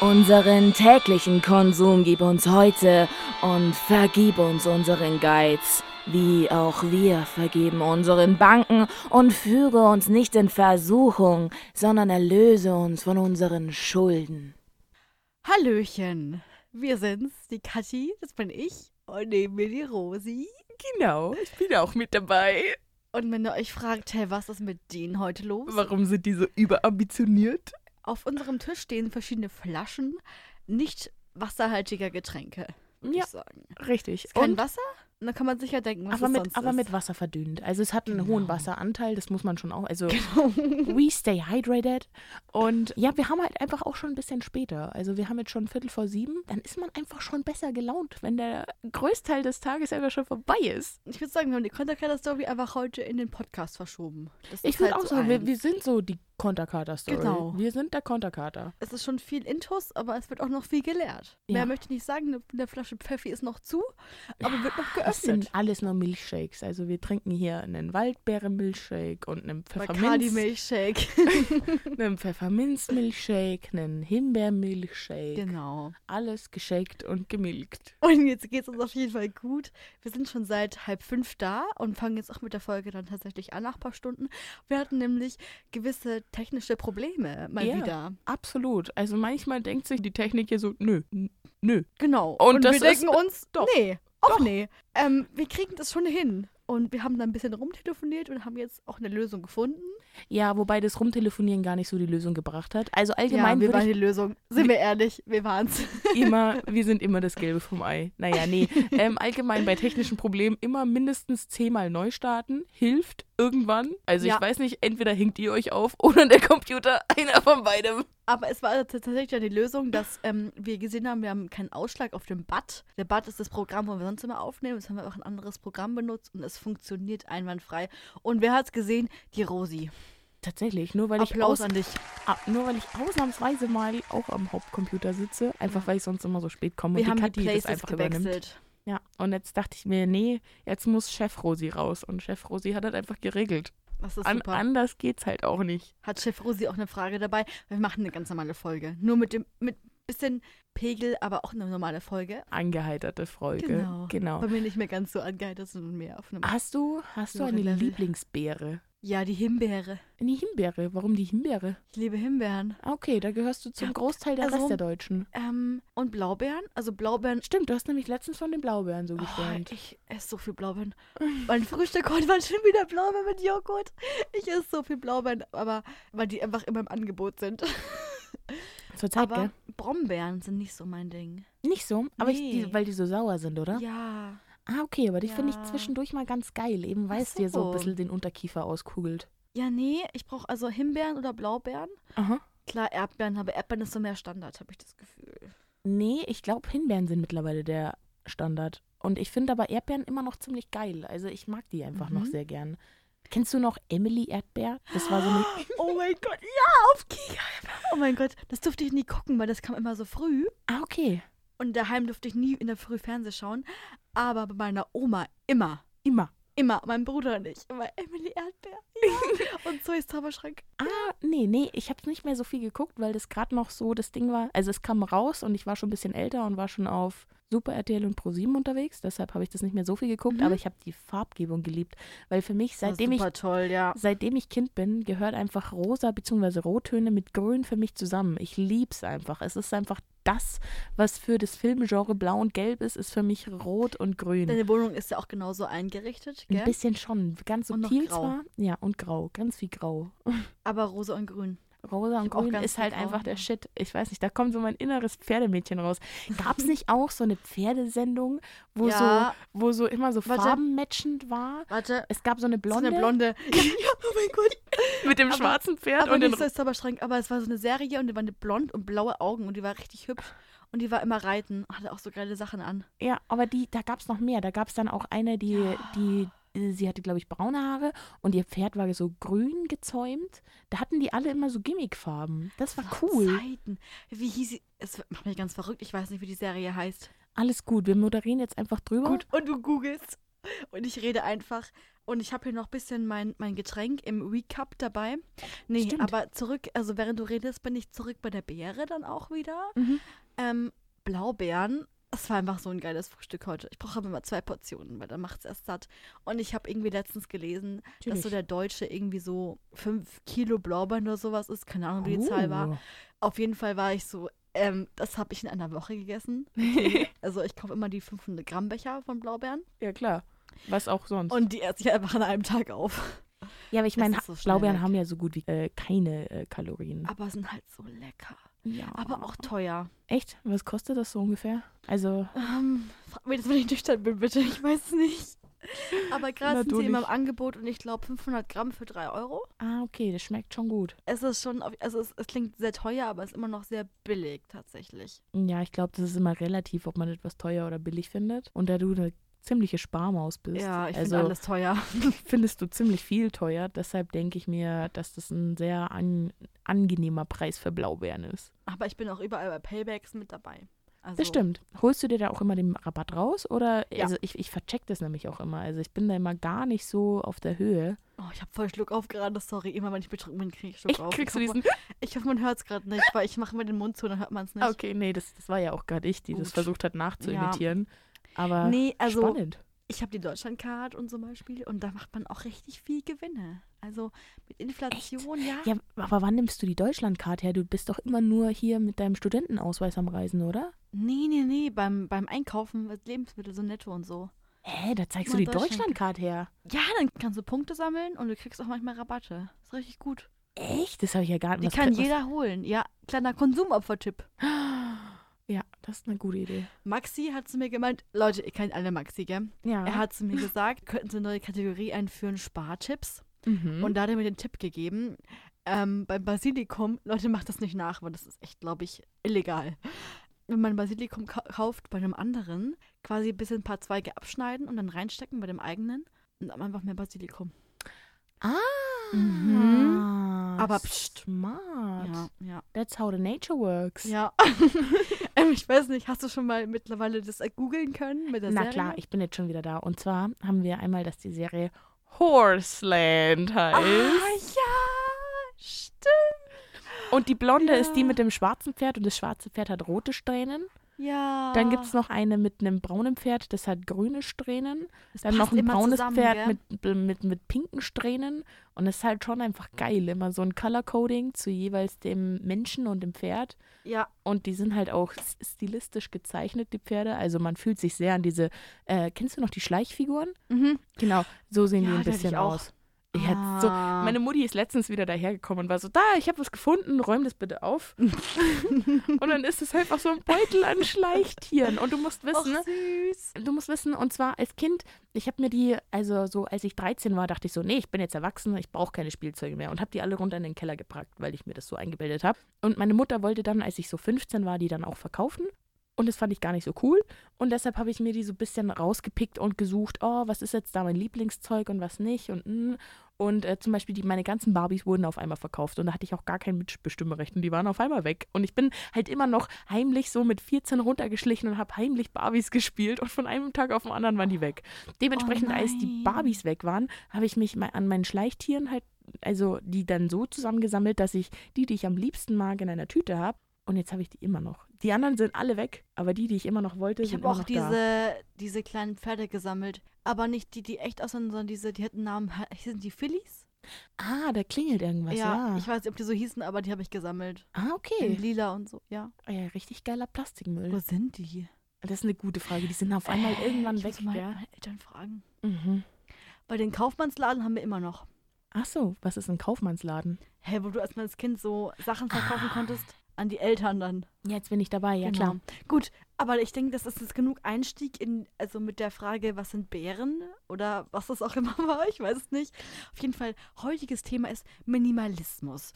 Unseren täglichen Konsum gib uns heute und vergib uns unseren Geiz, wie auch wir vergeben unseren Banken und führe uns nicht in Versuchung, sondern erlöse uns von unseren Schulden. Hallöchen, wir sind's, die Kathi, das bin ich, und neben mir die Rosi. Genau, ich bin auch mit dabei. Und wenn ihr euch fragt, hey, was ist mit denen heute los? Warum sind die so überambitioniert? Auf unserem Tisch stehen verschiedene Flaschen nicht wasserhaltiger Getränke, Ja. ich sagen. Richtig. Kein Und, Wasser? Und dann kann man sich ja denken, was aber, es mit, sonst aber ist. mit Wasser verdünnt. Also es hat einen hohen Genau. Wasseranteil, das muss man schon auch. Also we stay hydrated. Und ja, wir haben halt einfach auch schon ein bisschen später. Also wir haben jetzt schon Viertel vor sieben. Dann ist man einfach schon besser gelaunt, wenn der Großteil des Tages einfach schon vorbei ist. Ich würde sagen, wir haben die Konterkarte-Story einfach heute in den Podcast verschoben. Ich würde halt auch so sagen, wir, wir sind so die Konterkater-Story. Genau. Wir sind der Konterkater. Es ist schon viel Intus, aber es wird auch noch viel gelehrt. Ja. Mehr möchte ich nicht sagen. Eine, eine Flasche Pfeffi ist noch zu, aber wird noch Das geöffnet. sind alles nur Milchshakes. Also wir trinken hier einen Waldbeeren-Milchshake und einen Bacardi Pfefferminz, Milchshake. einen Pfefferminz-Milchshake, einen Himbeer-Milchshake. genau. Alles geschakt und gemilkt. Und jetzt geht es uns auf jeden Fall gut. Wir sind schon seit halb fünf da und fangen jetzt auch mit der Folge dann tatsächlich an nach ein paar Stunden. Wir hatten nämlich gewisse technische Probleme mal Ja. wieder. Absolut. Also manchmal denkt sich die Technik hier so, nö, nö. Genau. Und das wir ist- denken uns, doch, nee, auch nee. Ähm, wir kriegen das schon hin. Und wir haben dann ein bisschen rumtelefoniert und haben jetzt auch eine Lösung gefunden. Ja, wobei das Rumtelefonieren gar nicht so die Lösung gebracht hat. Also ja, allgemein wir würde waren die Lösung. Sind wir ehrlich, wir waren's. immer, wir sind immer das Gelbe vom Ei. Naja, nee. Ähm, allgemein bei technischen Problemen immer mindestens zehnmal neu starten. Hilft irgendwann. Also Ja. ich weiß nicht, entweder hinkt ihr euch auf oder der Computer, einer von beidem. Aber es war tatsächlich dann die Lösung, dass ähm, wir gesehen haben, wir haben keinen Ausschlag auf dem BAT. Der BAT ist das Programm, wo wir sonst immer aufnehmen. Jetzt haben wir auch ein anderes Programm benutzt und es funktioniert einwandfrei. Und wer hat's gesehen? Die Rosi. Tatsächlich, nur weil ich Applaus aus, an dich. ah, nur weil ich ausnahmsweise mal auch am Hauptcomputer sitze, einfach weil ich sonst immer so spät komme Wir und haben die die Kathi das Places einfach übernimmt. Ja, und jetzt dachte ich mir, nee, jetzt muss Chef Rosi raus und Chef Rosi hat das einfach geregelt. Das ist An, super. anders geht's halt auch nicht. Hat Chef Rosi auch eine Frage dabei? Wir machen eine ganz normale Folge. Nur mit dem mit bisschen Pegel, aber auch eine normale Folge. Angeheiterte Folge. Genau. genau. Bei mir nicht mehr ganz so angeheitert, sondern mehr auf einem. Hast du, hast du eine Level. Lieblingsbeere? Ja, die Himbeere. Eine Himbeere. Warum die Himbeere? Ich liebe Himbeeren. Ah, Okay, da gehörst du zum Ja, Großteil der also- Rest der Deutschen. Ähm, und Blaubeeren? Also Blaubeeren Stimmt, du hast nämlich letztens von den Blaubeeren so Oh, geschwärmt. ich esse so viel Blaubeeren. Mein Frühstück heute war schon wieder Blaubeeren mit Joghurt. Ich esse so viel Blaubeeren, aber weil die einfach immer im Angebot sind. Zurzeit, aber gell? Brombeeren sind nicht so mein Ding. Nicht so, aber ich, Nee. die, weil die so sauer sind, oder? Ja. Ah, okay, aber die finde ich Ja. zwischendurch mal ganz geil, eben weil es dir so ein bisschen den Unterkiefer auskugelt. Ja, nee, ich brauche also Himbeeren oder Blaubeeren. Aha. Klar, Erdbeeren, aber Erdbeeren ist so mehr Standard, habe ich das Gefühl. Nee, ich glaube, Himbeeren sind mittlerweile der Standard. Und ich finde aber Erdbeeren immer noch ziemlich geil. Also ich mag die einfach noch Mhm. sehr gern. Kennst du noch Emily Erdbeer? Das war so eine. Oh mein Gott, ja, auf Kika. Oh mein Gott, das durfte ich nie gucken, weil das kam immer so früh. Ah, okay. Und daheim durfte ich nie in der Früh Fernsehen schauen. Aber bei meiner Oma immer. Immer. Immer, mein Bruder und ich. Immer Emily Erdbeer. Ja. und Zoe's Zauberschrank. Ah, nee, nee, ich habe nicht mehr so viel geguckt, weil das gerade noch so das Ding war. Also es kam raus und ich war schon ein bisschen älter und war schon auf Super RTL und Pro7 unterwegs. Deshalb habe ich das nicht mehr so viel geguckt, Mhm. aber ich habe die Farbgebung geliebt. Weil für mich, seitdem ich toll, ja. Seitdem ich Kind bin, gehört einfach rosa bzw. Rottöne mit Grün für mich zusammen. Ich lieb's einfach. Es ist einfach das, was für das Filmgenre Blau und Gelb ist, ist für mich Rot und Grün. Deine Wohnung ist ja auch genauso eingerichtet, Ein gell? bisschen schon, ganz Und noch subtil grau. zwar. Ja, und grau, ganz viel grau. Aber rosa und grün. Rosa und Grün ist halt einfach der ja. Shit. Ich weiß nicht, da kommt so mein inneres Pferdemädchen raus. Gab es nicht auch so eine Pferdesendung, wo, Ja. so, wo so immer so Warte. farbenmatchend war? Warte, Es gab so eine so blonde, eine blonde. Ja, ja, oh mein Gott. mit dem Aber- schwarzen Pferd Aber und den nicht so als Zauberschrank, aber es war so eine Serie und die war eine blond und blaue Augen und die war richtig hübsch. Und die war immer reiten, hatte auch so geile Sachen an. Ja, aber die, da gab es noch mehr. Da gab es dann auch eine, die, die, äh, sie hatte, glaube ich, braune Haare und ihr Pferd war so grün gezäumt. Da hatten die alle immer so Gimmickfarben. Das war cool. Zeiten. Wie hieß sie? Es macht mich ganz verrückt. Ich weiß nicht, wie die Serie heißt. Alles gut. Wir moderieren jetzt einfach drüber. Gut, und du googelst. Und ich rede einfach. Und ich habe hier noch ein bisschen mein, mein Getränk im Recap dabei. Nee, Stimmt. aber zurück, also während du redest, bin ich zurück bei der Beere dann auch wieder. Mhm. Ähm, Blaubeeren. Das war einfach so ein geiles Frühstück heute. Ich brauche aber immer zwei Portionen, weil dann macht es erst satt. Und ich habe irgendwie letztens gelesen, dass Natürlich. so der Deutsche irgendwie so fünf Kilo Blaubeeren oder sowas ist. Keine Ahnung, wie die Zahl war. Oh. Auf jeden Fall war ich so, ähm, das habe ich in einer Woche gegessen. Okay. also ich kaufe immer die 500 Gramm Becher von Blaubeeren. Ja, klar. Was auch sonst. Und die esse ich einfach an einem Tag auf. ja, aber ich es meine, so Blaubeeren weg. haben ja so gut wie äh, keine äh, Kalorien. Aber sind halt so lecker. Ja. Aber auch teuer. Echt? Was kostet das so ungefähr? Also, Ähm, frag mich das, wenn ich nüchtern bin, bitte. Ich weiß es nicht. Aber gerade sind sie immer im. Angebot und ich glaube 500 Gramm für 3 Euro. ah, okay, das schmeckt schon gut. Es ist schon, also es, es klingt sehr teuer, aber es ist immer noch sehr billig tatsächlich. Ja, ich glaube, das ist immer relativ, ob man etwas teuer oder billig findet. Und da du eine ziemliche Sparmaus bist, Ja, ich also finde alles teuer. findest du ziemlich viel teuer. Deshalb denke ich mir, dass das ein sehr an, angenehmer Preis für Blaubeeren ist. Aber ich bin auch überall bei Paybacks mit dabei. Also, Das stimmt. Holst du dir da auch immer den Rabatt raus? Oder, Ja. also ich, ich vercheck das nämlich auch immer. Also ich bin da immer gar nicht so auf der Höhe. Oh, ich habe voll Schluck auf gerade, sorry. Immer wenn ich betrunken bin, kriege ich Schluck Ich auf. kriegst du ich, hoffe, diesen. ich hoffe, man hört es gerade nicht, weil ich mache mir den Mund zu, dann hört man es nicht. Okay, nee, das, das war ja auch gerade ich, die das Gut. versucht hat nachzuimitieren. Aber Nee, also spannend. ich habe die Deutschlandcard und zum Beispiel und da macht man auch richtig viel Gewinne. Also mit Inflation, ja. Ja, aber wann nimmst du die Deutschlandkarte her? Du bist doch immer nur hier mit deinem Studentenausweis am Reisen, oder? Nee, nee, nee, beim, beim Einkaufen mit Lebensmittel so netto und so. Hä, da zeigst Mal du die Deutschland- Deutschlandkarte her. Ja, dann kannst du Punkte sammeln und du kriegst auch manchmal Rabatte. Ist richtig gut. Echt? Das habe ich ja gar Die nicht. kann was- jeder holen. Ja, kleiner Konsumopfertipp. Ja, das ist eine gute Idee. Maxi hat zu mir gemeint, Leute, ihr kennt alle Maxi, gell? Ja. Er hat zu mir gesagt, könnten Sie eine neue Kategorie einführen, Spartipps. mhm. Und da hat er mir den Tipp gegeben, ähm, beim Basilikum, Leute, macht das nicht nach, weil das ist echt, glaube ich, illegal. Wenn man Basilikum ka kauft bei einem anderen, quasi ein bisschen ein paar Zweige abschneiden und dann reinstecken bei dem eigenen und dann einfach mehr Basilikum. ah. Mhm. Aber pst. smart. Ja, ja. That's how the nature works. Ja. ähm, ich weiß nicht, hast du schon mal mittlerweile das äh, googeln können mit der Na Serie? klar, ich bin jetzt schon wieder da. Und zwar haben wir einmal, dass die Serie Horseland heißt. Ah, ja, stimmt. Und die Blonde ist die Ja. mit dem schwarzen Pferd und das schwarze Pferd hat rote Strähnen. Ja. Dann gibt es noch eine mit einem braunen Pferd, das hat grüne Strähnen. Das Dann noch ein braunes zusammen, Pferd mit, mit, mit pinken Strähnen. Und es ist halt schon einfach geil. Immer so ein Color-Coding zu jeweils dem Menschen und dem Pferd. Ja, Und die sind halt auch stilistisch gezeichnet, die Pferde. Also man fühlt sich sehr an diese. Äh, kennst du noch die Schleichfiguren? mhm. Genau, so sehen Ja, die ein bisschen aus. Ich hätte so, Ah. meine Mutti ist letztens wieder dahergekommen und war so, da, ich habe was gefunden, räum das bitte auf. und dann ist es einfach so ein Beutel an Schleichtieren. Und du musst Och, wissen, süß. du musst wissen, und zwar als Kind, ich habe mir die, also so als ich 13 war, dachte ich so, nee, ich bin jetzt erwachsen, ich brauche keine Spielzeuge mehr. Und habe die alle runter in den Keller gepackt, weil ich mir das so eingebildet habe. Und meine Mutter wollte dann, als ich so 15 war, die dann auch verkaufen. Und das fand ich gar nicht so cool. Und deshalb habe ich mir die so ein bisschen rausgepickt und gesucht, oh, was ist jetzt da mein Lieblingszeug und was nicht. Und, mm. und äh, zum Beispiel die, meine ganzen Barbies wurden auf einmal verkauft. Und da hatte ich auch gar kein Mitbestimmrecht. Und die waren auf einmal weg. Und ich bin halt immer noch heimlich so mit 14 runtergeschlichen und habe heimlich Barbies gespielt. Und von einem Tag auf den anderen waren die weg. Dementsprechend, als die. Barbies weg waren, habe ich mich an meinen Schleichtieren halt, also die dann so zusammengesammelt, dass ich die, die ich am liebsten mag, in einer Tüte habe. Und jetzt habe ich die immer noch. Die anderen sind alle weg, aber die, die ich immer noch wollte, Ich sind habe immer auch noch da. diese, diese kleinen Pferde gesammelt. Aber nicht die, die echt aussehen, sondern diese, die hatten Namen. Sind die Phillies? Ah, da klingelt irgendwas, ja. ich weiß nicht, ob die so hießen, aber die habe ich gesammelt. ah, In okay. lila und so, ja. Ah ja, richtig geiler Plastikmüll. Wo sind die? Das ist eine gute Frage. Die sind auf einmal Äh, irgendwann ich weg, muss mal meine Eltern fragen. Mhm. Bei den Kaufmannsladen haben wir immer noch. Ach so, was ist ein Kaufmannsladen? Hä, wo du erstmal als Kind so Sachen verkaufen Ah. konntest? An die Eltern dann. Jetzt bin ich dabei, ja Genau. klar. Gut, aber ich denke, das ist jetzt genug Einstieg in, also mit der Frage, was sind Bären oder was das auch immer war, ich weiß es nicht. Auf jeden Fall, heutiges Thema ist Minimalismus.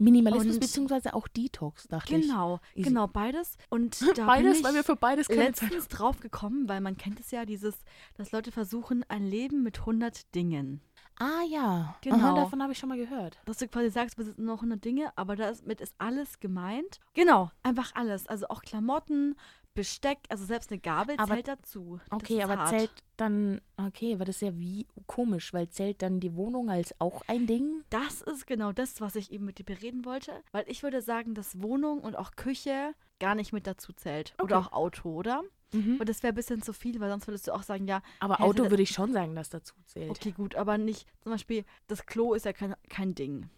Minimalismus Und- beziehungsweise auch Detox, dachte ich. Genau, genau, beides. Und da Beides, bin ich weil wir für beides keine Zeit letztens drauf gekommen, weil man kennt es ja, dieses, dass Leute versuchen, ein Leben mit 100 Dingen. Ah ja, Genau. Aha, davon habe ich schon mal gehört. Dass du quasi sagst, wir sind nur 100 Dinge, aber damit ist alles gemeint. Genau, einfach alles. Also auch Klamotten, Besteck, also selbst eine Gabel Aber- zählt dazu. Das Okay, aber hart. zählt dann, okay, aber das ist ja wie komisch, weil zählt dann die Wohnung als auch ein Ding? Das ist genau das, was ich eben mit dir bereden wollte. Weil ich würde sagen, dass Wohnung und auch Küche gar nicht mit dazu zählt. Oder Okay. auch Auto, oder? Mhm. Und das wäre ein bisschen zu viel, weil sonst würdest du auch sagen, ja, Aber Auto würde ich schon sagen, dass dazu zählt. okay, gut, aber nicht, zum Beispiel, das Klo ist ja kein, kein Ding.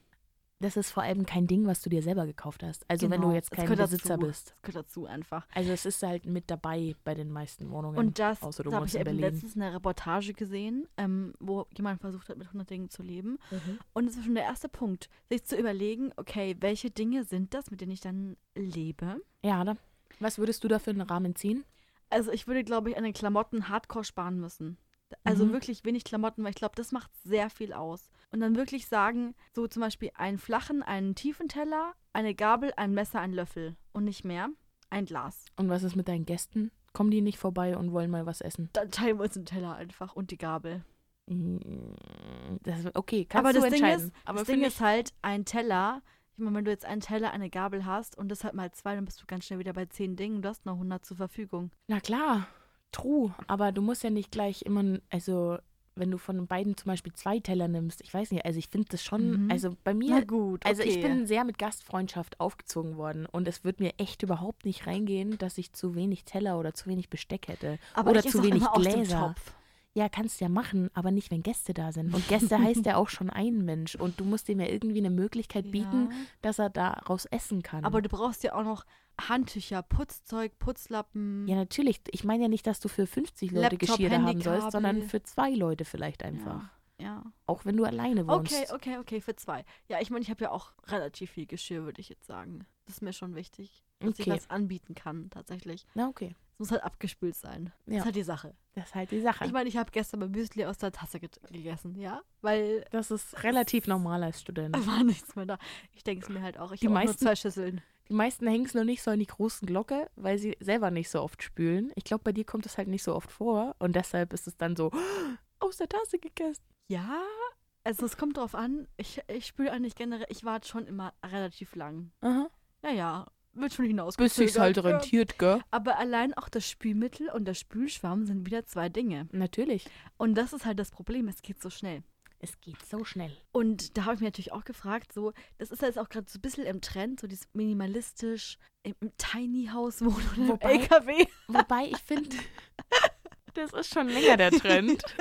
Das ist vor allem kein Ding, was du dir selber gekauft hast. Also wenn du Genau, jetzt kein Besitzer dazu. bist. Das gehört dazu einfach. Also es ist halt mit dabei bei den meisten Wohnungen. Und das, außer du da habe ich eben letztens eine Reportage gesehen, ähm, wo jemand versucht hat, mit 100 Dingen zu leben. Mhm. Und das ist schon der erste Punkt, sich zu überlegen, okay, welche Dinge sind das, mit denen ich dann lebe? Ja, da. Was würdest du da für einen Rahmen ziehen? Also ich würde, glaube ich, an den Klamotten hardcore sparen müssen. Also Mhm. wirklich wenig Klamotten, weil ich glaube, das macht sehr viel aus. Und dann wirklich sagen, so zum Beispiel einen flachen, einen tiefen Teller, eine Gabel, ein Messer, ein Löffel und nicht mehr. Ein Glas. Und was ist mit deinen Gästen? Kommen die nicht vorbei und wollen mal was essen? Dann teilen wir uns den Teller einfach und die Gabel. Mm, Das, okay, kannst Aber du das Ding entscheiden. ist, Aber das Ding ist halt, ein Teller, ich meine, wenn du jetzt einen Teller, eine Gabel hast und das halt mal zwei, dann bist du ganz schnell wieder bei zehn Dingen. Du hast noch 100 zur Verfügung. na klar, true. Aber du musst ja nicht gleich immer, also wenn du von beiden zum Beispiel zwei Teller nimmst, ich weiß nicht, also ich finde das schon, Mhm. also bei Na mir, gut, also ich okay. bin sehr mit Gastfreundschaft aufgezogen worden und es wird mir echt überhaupt nicht reingehen, dass ich zu wenig Teller oder zu wenig Besteck hätte. Aber oder zu wenig Gläser. Ja, kannst ja machen, aber nicht, wenn Gäste da sind. Und Gäste heißt ja auch schon ein Mensch. Und du musst ihm ja irgendwie eine Möglichkeit bieten, Ja. dass er daraus essen kann. Aber du brauchst ja auch noch Handtücher, Putzzeug, Putzlappen. ja, natürlich. Ich meine ja nicht, dass du für 50 Leute Laptop, Geschirr haben sollst, sondern für zwei Leute vielleicht einfach. ja. Auch wenn du alleine wohnst. Okay, okay, okay, für zwei. Ja, ich meine, ich habe ja auch relativ viel Geschirr, würde ich jetzt sagen. Das ist mir schon wichtig, dass ich Okay. was anbieten kann, tatsächlich. Na, okay. Muss halt abgespült sein. Das Ja. ist halt die Sache. Das ist halt die Sache. Ich meine, ich habe gestern mein Müsli aus der Tasse gegessen, ja? Weil das ist relativ normal als Student. da war nichts mehr da. Ich denke es mir halt auch. Ich Die habe nur meisten- zwei Schüsseln. Die meisten hängen es nur nicht so an die großen Glocke, weil sie selber nicht so oft spülen. Ich glaube, bei dir kommt es halt nicht so oft vor. Und deshalb ist es dann so aus der Tasse gegessen. Ja, also es kommt drauf an. Ich, ich spüle eigentlich generell, ich warte schon immer relativ lang. Aha. Naja, wird schon hinaus. Bis sich's halt rentiert, gell? Aber allein auch das Spülmittel und der Spülschwamm sind wieder zwei Dinge. Natürlich. Und das ist halt das Problem, es geht so schnell. Es geht so schnell. Und da habe ich mich natürlich auch gefragt, so, das ist ja jetzt auch gerade so ein bisschen im Trend, so dieses minimalistisch im, im Tiny House wohnen oder Wobei- LKW. Wobei ich finde, das ist schon länger der Trend.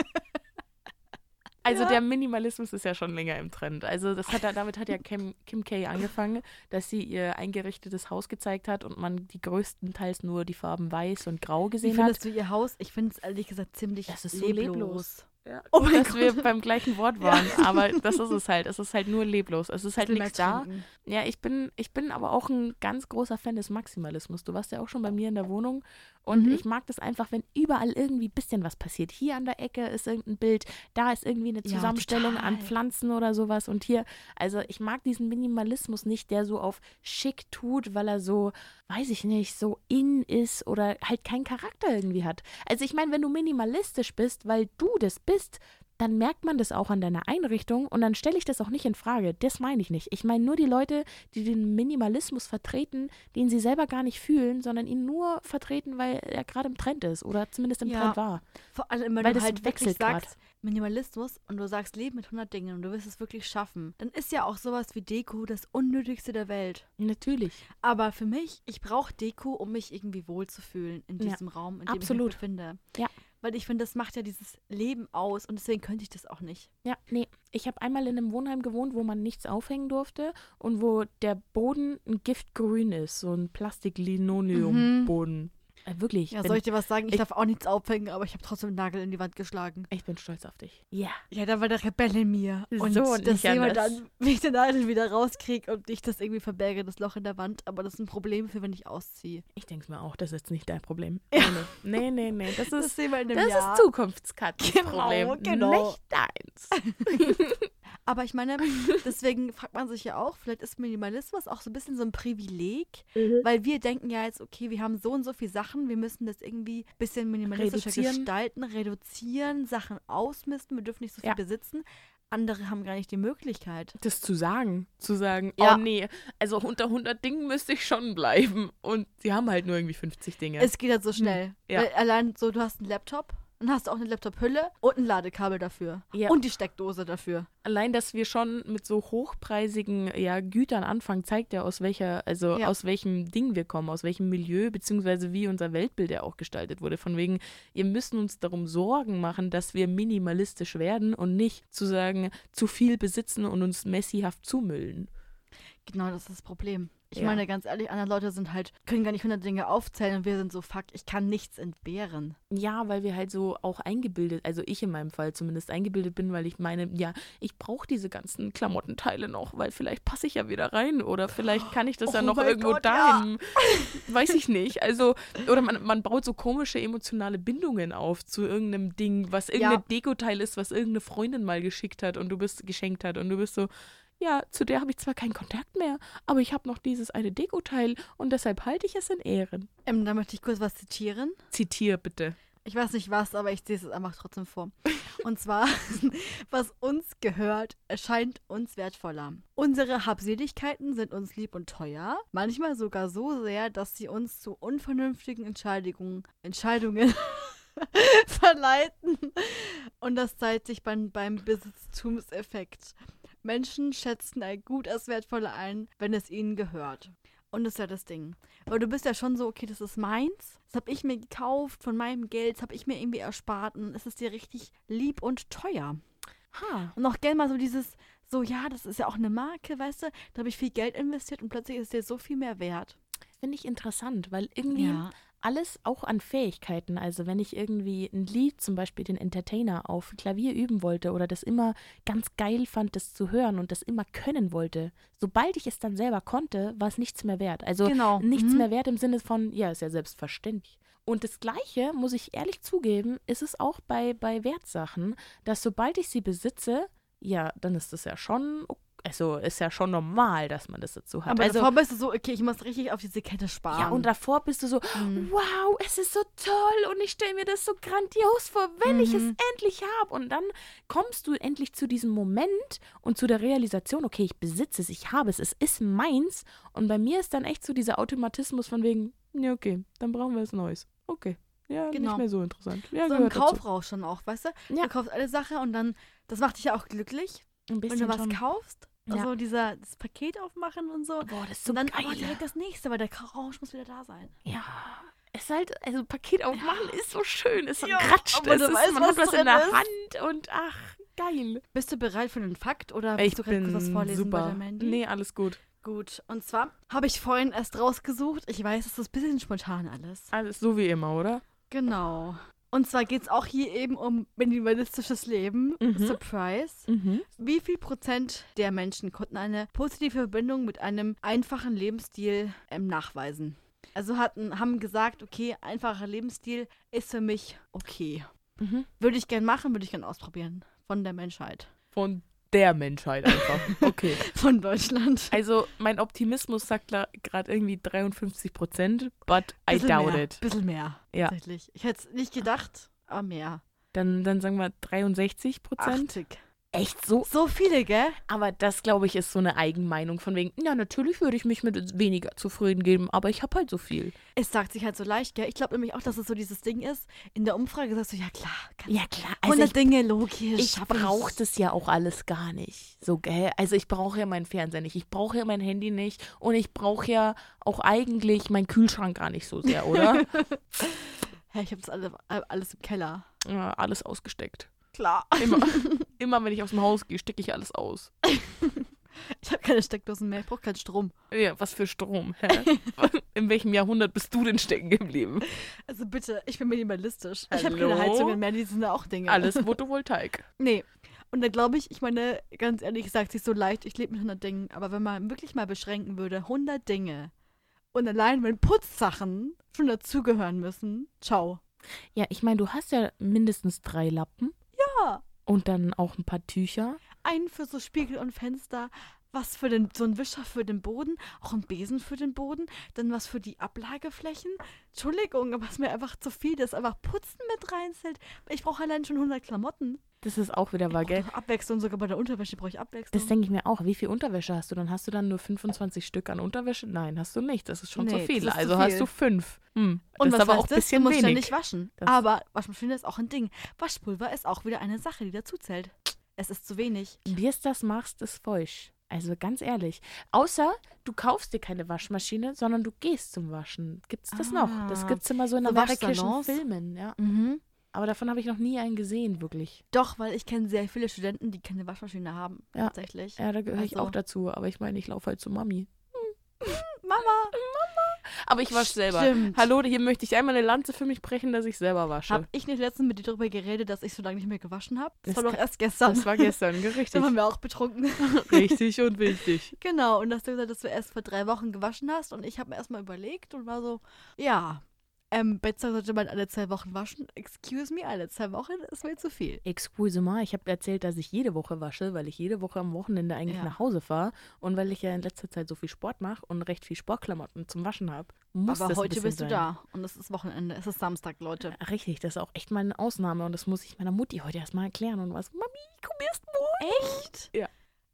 Also Ja. der Minimalismus ist ja schon länger im Trend. Also das hat, damit hat ja Kim, Kim K. angefangen, dass sie ihr eingerichtetes Haus gezeigt hat und man die größtenteils nur die Farben weiß und grau Wie gesehen hat. findest du ihr Haus? Ich finde es ehrlich gesagt ziemlich Das ist so leblos. Ja, Oh mein dass wir Gott. beim gleichen Wort waren, aber das ist es halt. Es ist halt nur leblos. Es ist halt nichts da. Ja, ich bin, ich bin aber auch ein ganz großer Fan des Maximalismus. Du warst ja auch schon bei mir in der Wohnung und Mhm. ich mag das einfach, wenn überall irgendwie ein bisschen was passiert. Hier an der Ecke ist irgendein Bild, da ist irgendwie eine Ja, Zusammenstellung an total. Pflanzen oder sowas und hier, also ich mag diesen Minimalismus nicht, der so auf schick tut, weil er so, weiß ich nicht, so in ist oder halt keinen Charakter irgendwie hat. Also ich meine, wenn du minimalistisch bist, weil du das bist, dann merkt man das auch an deiner Einrichtung und dann stelle ich das auch nicht in Frage. Das meine ich nicht. Ich meine nur die Leute, die den Minimalismus vertreten, den sie selber gar nicht fühlen, sondern ihn nur vertreten, weil er gerade im Trend ist oder zumindest im Ja. Trend war. Vor allem, wenn Weil du halt wechselt grad. sagst, Minimalismus und du sagst Leben mit 100 Dingen und du wirst es wirklich schaffen, dann ist ja auch sowas wie Deko das Unnötigste der Welt. Natürlich. Aber für mich, ich brauche Deko, um mich irgendwie wohlzufühlen in Ja, diesem Raum, in dem absolut. ich mich befinde. Ja. Weil ich finde, das macht ja dieses Leben aus und deswegen könnte ich das auch nicht. Ja, nee. Ich habe einmal in einem Wohnheim gewohnt, wo man nichts aufhängen durfte und wo der Boden ein Giftgrün ist, so ein Plastik-Linoleum-Boden. Äh, wirklich. Ja, soll ich dir was sagen? Ich, ich- darf auch nichts aufhängen, aber ich habe trotzdem einen Nagel in die Wand geschlagen. ich bin stolz auf dich. Ja. Ja, da war der Rebell in mir. Und So und das wir anders. dann, wie ich den Nagel wieder rauskriege und ich das irgendwie verberge, das Loch in der Wand. Aber das ist ein Problem für, wenn ich ausziehe. Ich denke es mir auch, das ist nicht dein Problem. Ja. Nee, nee, nee, nee. Das Das ist, das Jahr. ist Zukunftskatzensproblem. Genau, genau. Nicht deins. Aber ich meine, deswegen fragt man sich ja auch, vielleicht ist Minimalismus auch so ein bisschen so ein Privileg, weil wir denken ja jetzt, okay, wir haben so und so viele Sachen, wir müssen das irgendwie ein bisschen minimalistischer Reduzieren. gestalten, reduzieren, Sachen ausmisten, wir dürfen nicht so viel Ja. besitzen. andere haben gar nicht die Möglichkeit. Das zu sagen, zu sagen, Ja. oh nee, also unter 100 Dingen müsste ich schon bleiben. Und sie haben halt nur irgendwie 50 Dinge. Es geht halt so schnell. ja. Weil allein so, du hast einen Laptop, dann hast du auch eine Laptop-Hülle und ein Ladekabel dafür. Ja. Und die Steckdose dafür. Allein, dass wir schon mit so hochpreisigen ja, Gütern anfangen, zeigt ja, aus welcher, also Ja. aus welchem Ding wir kommen, aus welchem Milieu, beziehungsweise wie unser Weltbild ja auch gestaltet wurde. Von wegen, wir müssen uns darum Sorgen machen, dass wir minimalistisch werden und nicht zu sagen, zu viel besitzen und uns messihaft zumüllen. Genau, das ist das Problem. Ich Ja. meine, ganz ehrlich, andere Leute sind halt, können gar nicht 100 Dinge aufzählen und wir sind so, fuck, ich kann nichts entbehren. Ja, weil wir halt so auch eingebildet, also ich in meinem Fall zumindest eingebildet bin, weil ich meine, ja, ich brauche diese ganzen Klamottenteile noch, weil vielleicht passe ich ja wieder rein oder vielleicht kann ich das Oh ja noch irgendwo Gott, ja. dahin. Weiß ich nicht. Also, oder man, man baut so komische emotionale Bindungen auf zu irgendeinem Ding, was irgendein Ja. Dekoteil ist, was irgendeine Freundin mal geschickt hat und du bist geschenkt hat und du bist so, ja, zu der habe ich zwar keinen Kontakt mehr, aber ich habe noch dieses eine Dekoteil und deshalb halte ich es in Ehren. Ähm, da möchte ich kurz was zitieren. Zitier bitte. Ich weiß nicht was, aber ich lese es einfach trotzdem vor. Und zwar, was uns gehört, erscheint uns wertvoller. Unsere Habseligkeiten sind uns lieb und teuer, manchmal sogar so sehr, dass sie uns zu unvernünftigen Entscheidungen, Entscheidungen verleiten. Und das zeigt sich beim, beim Besitztumseffekt. Menschen schätzen ein Gut als wertvoller ein, wenn es ihnen gehört. Und das ist ja das Ding. Weil du bist ja schon so, okay, das ist meins. Das habe ich mir gekauft von meinem Geld. Das habe ich mir irgendwie erspart. Und es ist dir richtig lieb und teuer. Ha. Und auch gerne mal so dieses, so, ja, das ist ja auch eine Marke, weißt du? Da habe ich viel Geld investiert und plötzlich ist es dir so viel mehr wert. Finde ich interessant, weil irgendwie alles auch an Fähigkeiten. Also wenn ich irgendwie ein Lied, zum Beispiel den Entertainer, auf Klavier üben wollte oder das immer ganz geil fand, das zu hören und das immer können wollte, sobald ich es dann selber konnte, war es nichts mehr wert. Also Genau. nichts Mhm. mehr wert im Sinne von, ja, ist ja selbstverständlich. Und das Gleiche, muss ich ehrlich zugeben, ist es auch bei, bei Wertsachen, dass sobald ich sie besitze, ja, dann ist das ja schon, also ist ja schon normal, dass man das dazu hat. Aber also, davor bist du so, okay, ich muss richtig auf diese Kette sparen. ja, und davor bist du so, Mhm. wow, es ist so toll und ich stelle mir das so grandios vor, wenn ich es Mhm. endlich habe. Und dann kommst du endlich zu diesem Moment und zu der Realisation, okay, ich besitze es, ich habe es, es ist meins. Und bei mir ist dann echt so dieser Automatismus von wegen, ja, okay, dann brauchen wir was Neues. Okay. Ja, Genau. nicht mehr so interessant. Ja, so dazu. Kaufrausch schon auch, weißt du? Ja. Du kaufst eine Sache und dann, das macht dich ja auch glücklich, Ein wenn du was kaufst. Ja. Also dieser, das Paket aufmachen und so. Boah, das ist so und dann geil. aber direkt das nächste, weil der Rausch muss wieder da sein. Ja. Es ist halt, also Paket aufmachen ist so schön. Es Ja, ratscht, es ist, weißt, man was hat was in der ist. Hand und ach, geil. Bist du bereit für den Fakt oder Ich willst du gerade kurz was vorlesen bei super. der Mandy? Nee, alles gut. Gut, und zwar habe ich vorhin erst rausgesucht. Ich weiß, es ist ein bisschen spontan alles. Alles so wie immer, oder? Genau. Und zwar geht es auch hier eben um minimalistisches Leben. Mhm. Surprise. Mhm. Wie viel Prozent der Menschen konnten eine positive Verbindung mit einem einfachen Lebensstil ähm, nachweisen? Also hatten, haben gesagt, okay, einfacher Lebensstil ist für mich okay. Mhm. Würde ich gern machen, würde ich gern ausprobieren. Von der Menschheit. Von der Menschheit einfach. Okay. Von Deutschland. Also mein Optimismus sagt gerade irgendwie 53 Prozent, but I Bisschen doubt mehr, it. Bisschen mehr. Ja. Tatsächlich. Ich hätte es nicht gedacht, aber mehr. Dann, dann sagen wir 63 Prozent. 80. Echt so? So viele, gell? Aber das, glaube ich, ist so eine Eigenmeinung von wegen, ja, natürlich würde ich mich mit weniger zufrieden geben, aber ich habe halt so viel. Es sagt sich halt so leicht, gell? Ich glaube nämlich auch, dass es so dieses Ding ist. In der Umfrage sagst du, ja klar, kann Ja, klar. 100 Also Dinge logisch. ich, ich brauche das ja auch alles gar nicht. So, gell? Also ich brauche ja meinen Fernseher nicht, ich brauche ja mein Handy nicht und ich brauche ja auch eigentlich meinen Kühlschrank gar nicht so sehr, oder? Ich habe das alle, alles im Keller. ja, alles ausgesteckt. Klar. Immer, immer wenn ich aus dem Haus gehe, stecke ich alles aus. Ich habe keine Steckdosen mehr, ich brauche keinen Strom. Ja, was für Strom. Hä? In welchem Jahrhundert bist du denn stecken geblieben? Also bitte, ich bin minimalistisch. Ich habe Hallo? keine Heizungen mehr, die sind ja auch Dinge. Alles Photovoltaik. Nee. Und dann glaube ich, ich meine, ganz ehrlich, sagt sich so leicht, ich lebe mit 100 Dingen, aber wenn man wirklich mal beschränken würde, 100 Dinge und allein wenn Putzsachen schon dazugehören müssen, ciao. Ja, ich meine, du hast ja mindestens drei Lappen. Und dann auch ein paar Tücher. Einen für so Spiegel und Fenster, was für den, so ein Wischer für den Boden, auch ein Besen für den Boden, dann was für die Ablageflächen. Entschuldigung, aber es ist mir einfach zu viel, dass einfach Putzen mit reinzählt. Ich brauche allein schon 100 Klamotten. Das ist auch wieder wahr, gell? Abwechslung, sogar bei der Unterwäsche brauche ich Abwechslung. Das denke ich mir auch. Wie viel Unterwäsche hast du? Dann hast du dann nur 25 Stück an Unterwäsche? Nein, hast du nicht. Das ist schon Nee, zu das viel. ist Also viel. hast du fünf. Hm. Das Und ist was aber heißt auch ein das? bisschen du musst wenig. ständig waschen. Das- aber Waschmaschine ist auch ein Ding. Waschpulver ist auch wieder eine Sache, die dazu zählt. Es ist zu wenig. Wie es das machst, ist falsch. Also ganz ehrlich. Außer du kaufst dir keine Waschmaschine, sondern du gehst zum Waschen. Gibt's das noch? Das Ah, gibt's immer so in amerikanischen? Filmen, ja. Mhm. Aber davon habe ich noch nie einen gesehen, wirklich. Doch, weil ich kenne sehr viele Studenten, die keine Waschmaschine haben. Ja. Tatsächlich. Ja, da gehöre ich Also- auch dazu. Aber ich meine, ich laufe halt zu Mami. Mama, Aber ich wasche selber. Hallo, hier möchte ich einmal eine Lanze für mich brechen, dass ich selber wasche. hab ich nicht letztens mit dir darüber geredet, dass ich so lange nicht mehr gewaschen habe? Das, Das war doch erst gestern. das war gestern, richtig. Da waren wir auch betrunken. richtig und wichtig. genau, und hast du gesagt, dass du erst vor drei Wochen gewaschen hast. Und ich habe mir erstmal überlegt und war so, ja, ähm, Bettzeug sollte man alle zwei Wochen waschen. Excuse me, alle zwei Wochen ist mir zu viel. Excuse mal, ich habe erzählt, dass ich jede Woche wasche, weil ich jede Woche am Wochenende eigentlich Ja. nach Hause fahre und weil ich ja in letzter Zeit so viel Sport mache und recht viel Sportklamotten zum Waschen habe. Muss Aber das heute bist du sein. da. Und es ist Wochenende. Es ist Samstag, Leute. Richtig, das ist auch echt mal eine Ausnahme und das muss ich meiner Mutti heute erstmal erklären und was. Mami, komm erst morgen. Echt? Ja.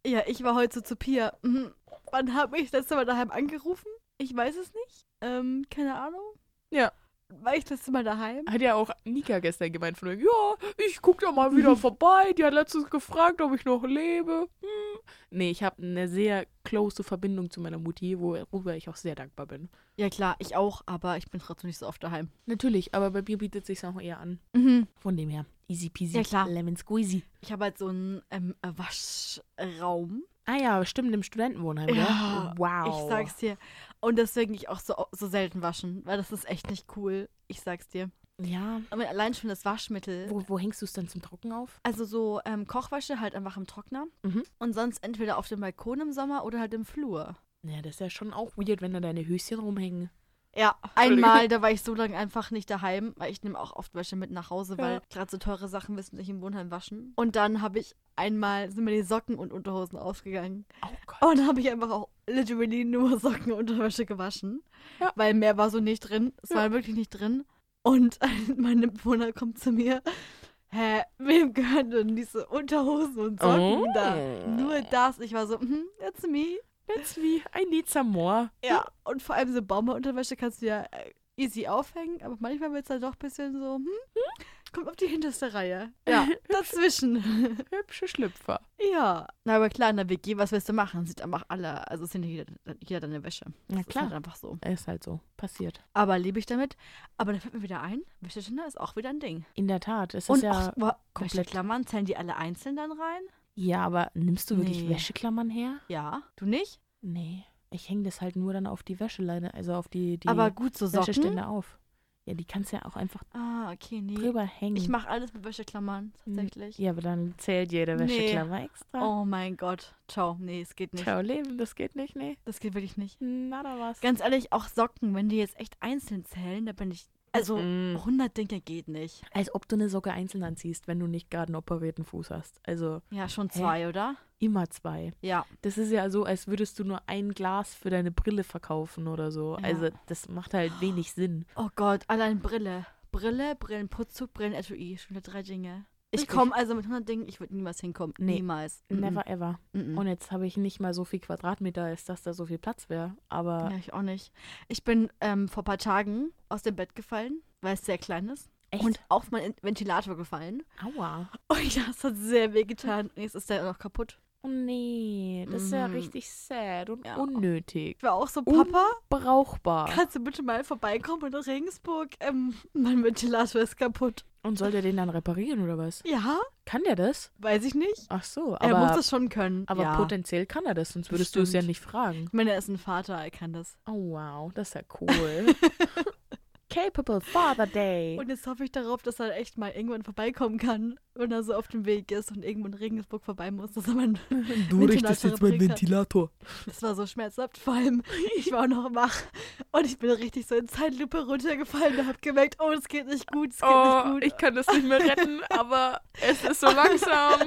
Ja, ich war heute so zu Pia. Mhm. Wann habe ich das letzte Mal daheim angerufen? Ich weiß es nicht. Ähm, keine Ahnung. Ja. War ich das Mal daheim? Hat ja auch Nika gestern gemeint von wegen, ja, ich guck da mal wieder vorbei. Die hat letztens gefragt, ob ich noch lebe. Hm. Nee, ich habe eine sehr close Verbindung zu meiner Mutti, worüber ich auch sehr dankbar bin. Ja, klar, ich auch, aber ich bin trotzdem nicht so oft daheim. Natürlich, aber bei mir bietet sich auch eher an. Mhm. Von dem her, easy peasy, Ja, klar. lemon squeezy. Ich habe halt so einen ähm, Waschraum. Ah ja, stimmt, im Studentenwohnheim, Ja? Wow. Ich sag's dir. Und deswegen ich auch so, so selten waschen, weil das ist echt nicht cool. Ich sag's dir. Ja, Aber allein schon das Waschmittel. wo, wo hängst du es dann zum Trocken auf? Also so ähm, Kochwäsche halt einfach im Trockner. Mhm. Und sonst entweder auf dem Balkon im Sommer oder halt im Flur. Ja, das ist ja schon auch weird, wenn da deine Höschen rumhängen. Ja, einmal, da war ich so lange einfach nicht daheim, weil ich nehme auch oft Wäsche mit nach Hause, weil Ja. gerade so teure Sachen müssen sich im Wohnheim waschen. Und dann habe ich einmal, sind mir die Socken und Unterhosen ausgegangen. Oh Gott. Und dann habe ich einfach auch literally nur Socken und Unterwäsche gewaschen. Ja. Weil mehr war so nicht drin. Es Ja. war wirklich nicht drin. Und meine Bewohner kommt zu mir. Hä, wem gehören denn diese Unterhosen und Socken Oh. da? Nur das. Ich war so, hm, it's me. That's me. I need some more. Ja, und vor allem so Baumwollunterwäsche kannst du ja äh, easy aufhängen, aber manchmal wird es dann doch ein bisschen so, hm, kommt auf die hinterste Reihe. Ja, dazwischen. Hübsche Schlüpfer. ja. Na, aber klar, in der WG, was willst du machen? Sieht einfach alle, also es sieht jeder, jeder deine Wäsche. Na Das klar. Ist halt einfach so. Ist halt so. Passiert. Aber lebe ich damit. Aber dann fällt mir wieder ein, Wäscheständer ist auch wieder ein Ding. In der Tat. Es ist Und ja. auch, boah, komplett- Wäscheklammern, zählen die alle einzeln dann rein? Ja, aber nimmst du wirklich Nee. Wäscheklammern her? Ja. Du nicht? Nee. Ich hänge das halt nur dann auf die Wäscheleine, also auf die, die aber gut, so Socken. Wäscheständer auf. Ja, die kannst du ja auch einfach Ah, okay, nee. drüber hängen. Ich mache alles mit Wäscheklammern, tatsächlich. Ja, aber dann zählt jede Nee. Wäscheklammer extra. Oh mein Gott. Ciao. Nee, es geht nicht. Ciao, Leben, das geht nicht, nee. Das geht wirklich nicht. Na, da was. Ganz ehrlich, auch Socken, wenn die jetzt echt einzeln zählen, da bin ich. Also Mm. 100 Dinge geht nicht. Als ob du eine Socke einzeln anziehst, wenn du nicht gerade einen operierten Fuß hast. Also Ja, schon Hä? zwei, oder? immer zwei. Ja. Das ist ja so, als würdest du nur ein Glas für deine Brille verkaufen oder so. Ja. Also das macht halt wenig Sinn. Oh Gott, allein Brille. Brille, Brillenputzug, Brillenetui. Schon wieder drei Dinge. Ich komme also mit 100 Dingen, ich würde niemals hinkommen. Nee. Niemals. Never ever. Mhm. Und jetzt habe ich nicht mal so viel Quadratmeter, als dass da so viel Platz wäre. Aber Ja, ich auch nicht. Ich bin ähm, vor ein paar Tagen aus dem Bett gefallen, weil es sehr klein ist. echt. Und auf meinen Ventilator gefallen. Aua. Und ja, es hat sehr weh getan. Und jetzt ist der noch kaputt. Oh nee, das ist ja Mhm. richtig sad und Ja. unnötig. Ich war auch so, Papa, Brauchbar. Kannst du bitte mal vorbeikommen in Regensburg? Ähm, mein Ventilator ist kaputt. Und soll der den dann reparieren oder was? Ja, Kann der das? weiß ich nicht. Ach so, er muss aber, das schon können. aber ja. potenziell kann er das, sonst würdest du es ja Bestimmt. nicht fragen. Ich meine, er ist ein Vater, er kann das. Oh wow, das ist ja cool. Capable Father Day. Und jetzt hoffe ich darauf, dass er echt mal irgendwann vorbeikommen kann, wenn er so auf dem Weg ist und irgendwo in Regensburg vorbei muss. Dass er mein, Du richtest jetzt meinen Ventilator. das war so schmerzhaft. Vor allem, ich war auch noch wach und ich bin richtig so in Zeitlupe runtergefallen und habe gemerkt, oh, es geht nicht gut, es geht Oh, nicht gut. ich kann das nicht mehr retten, aber es ist so langsam.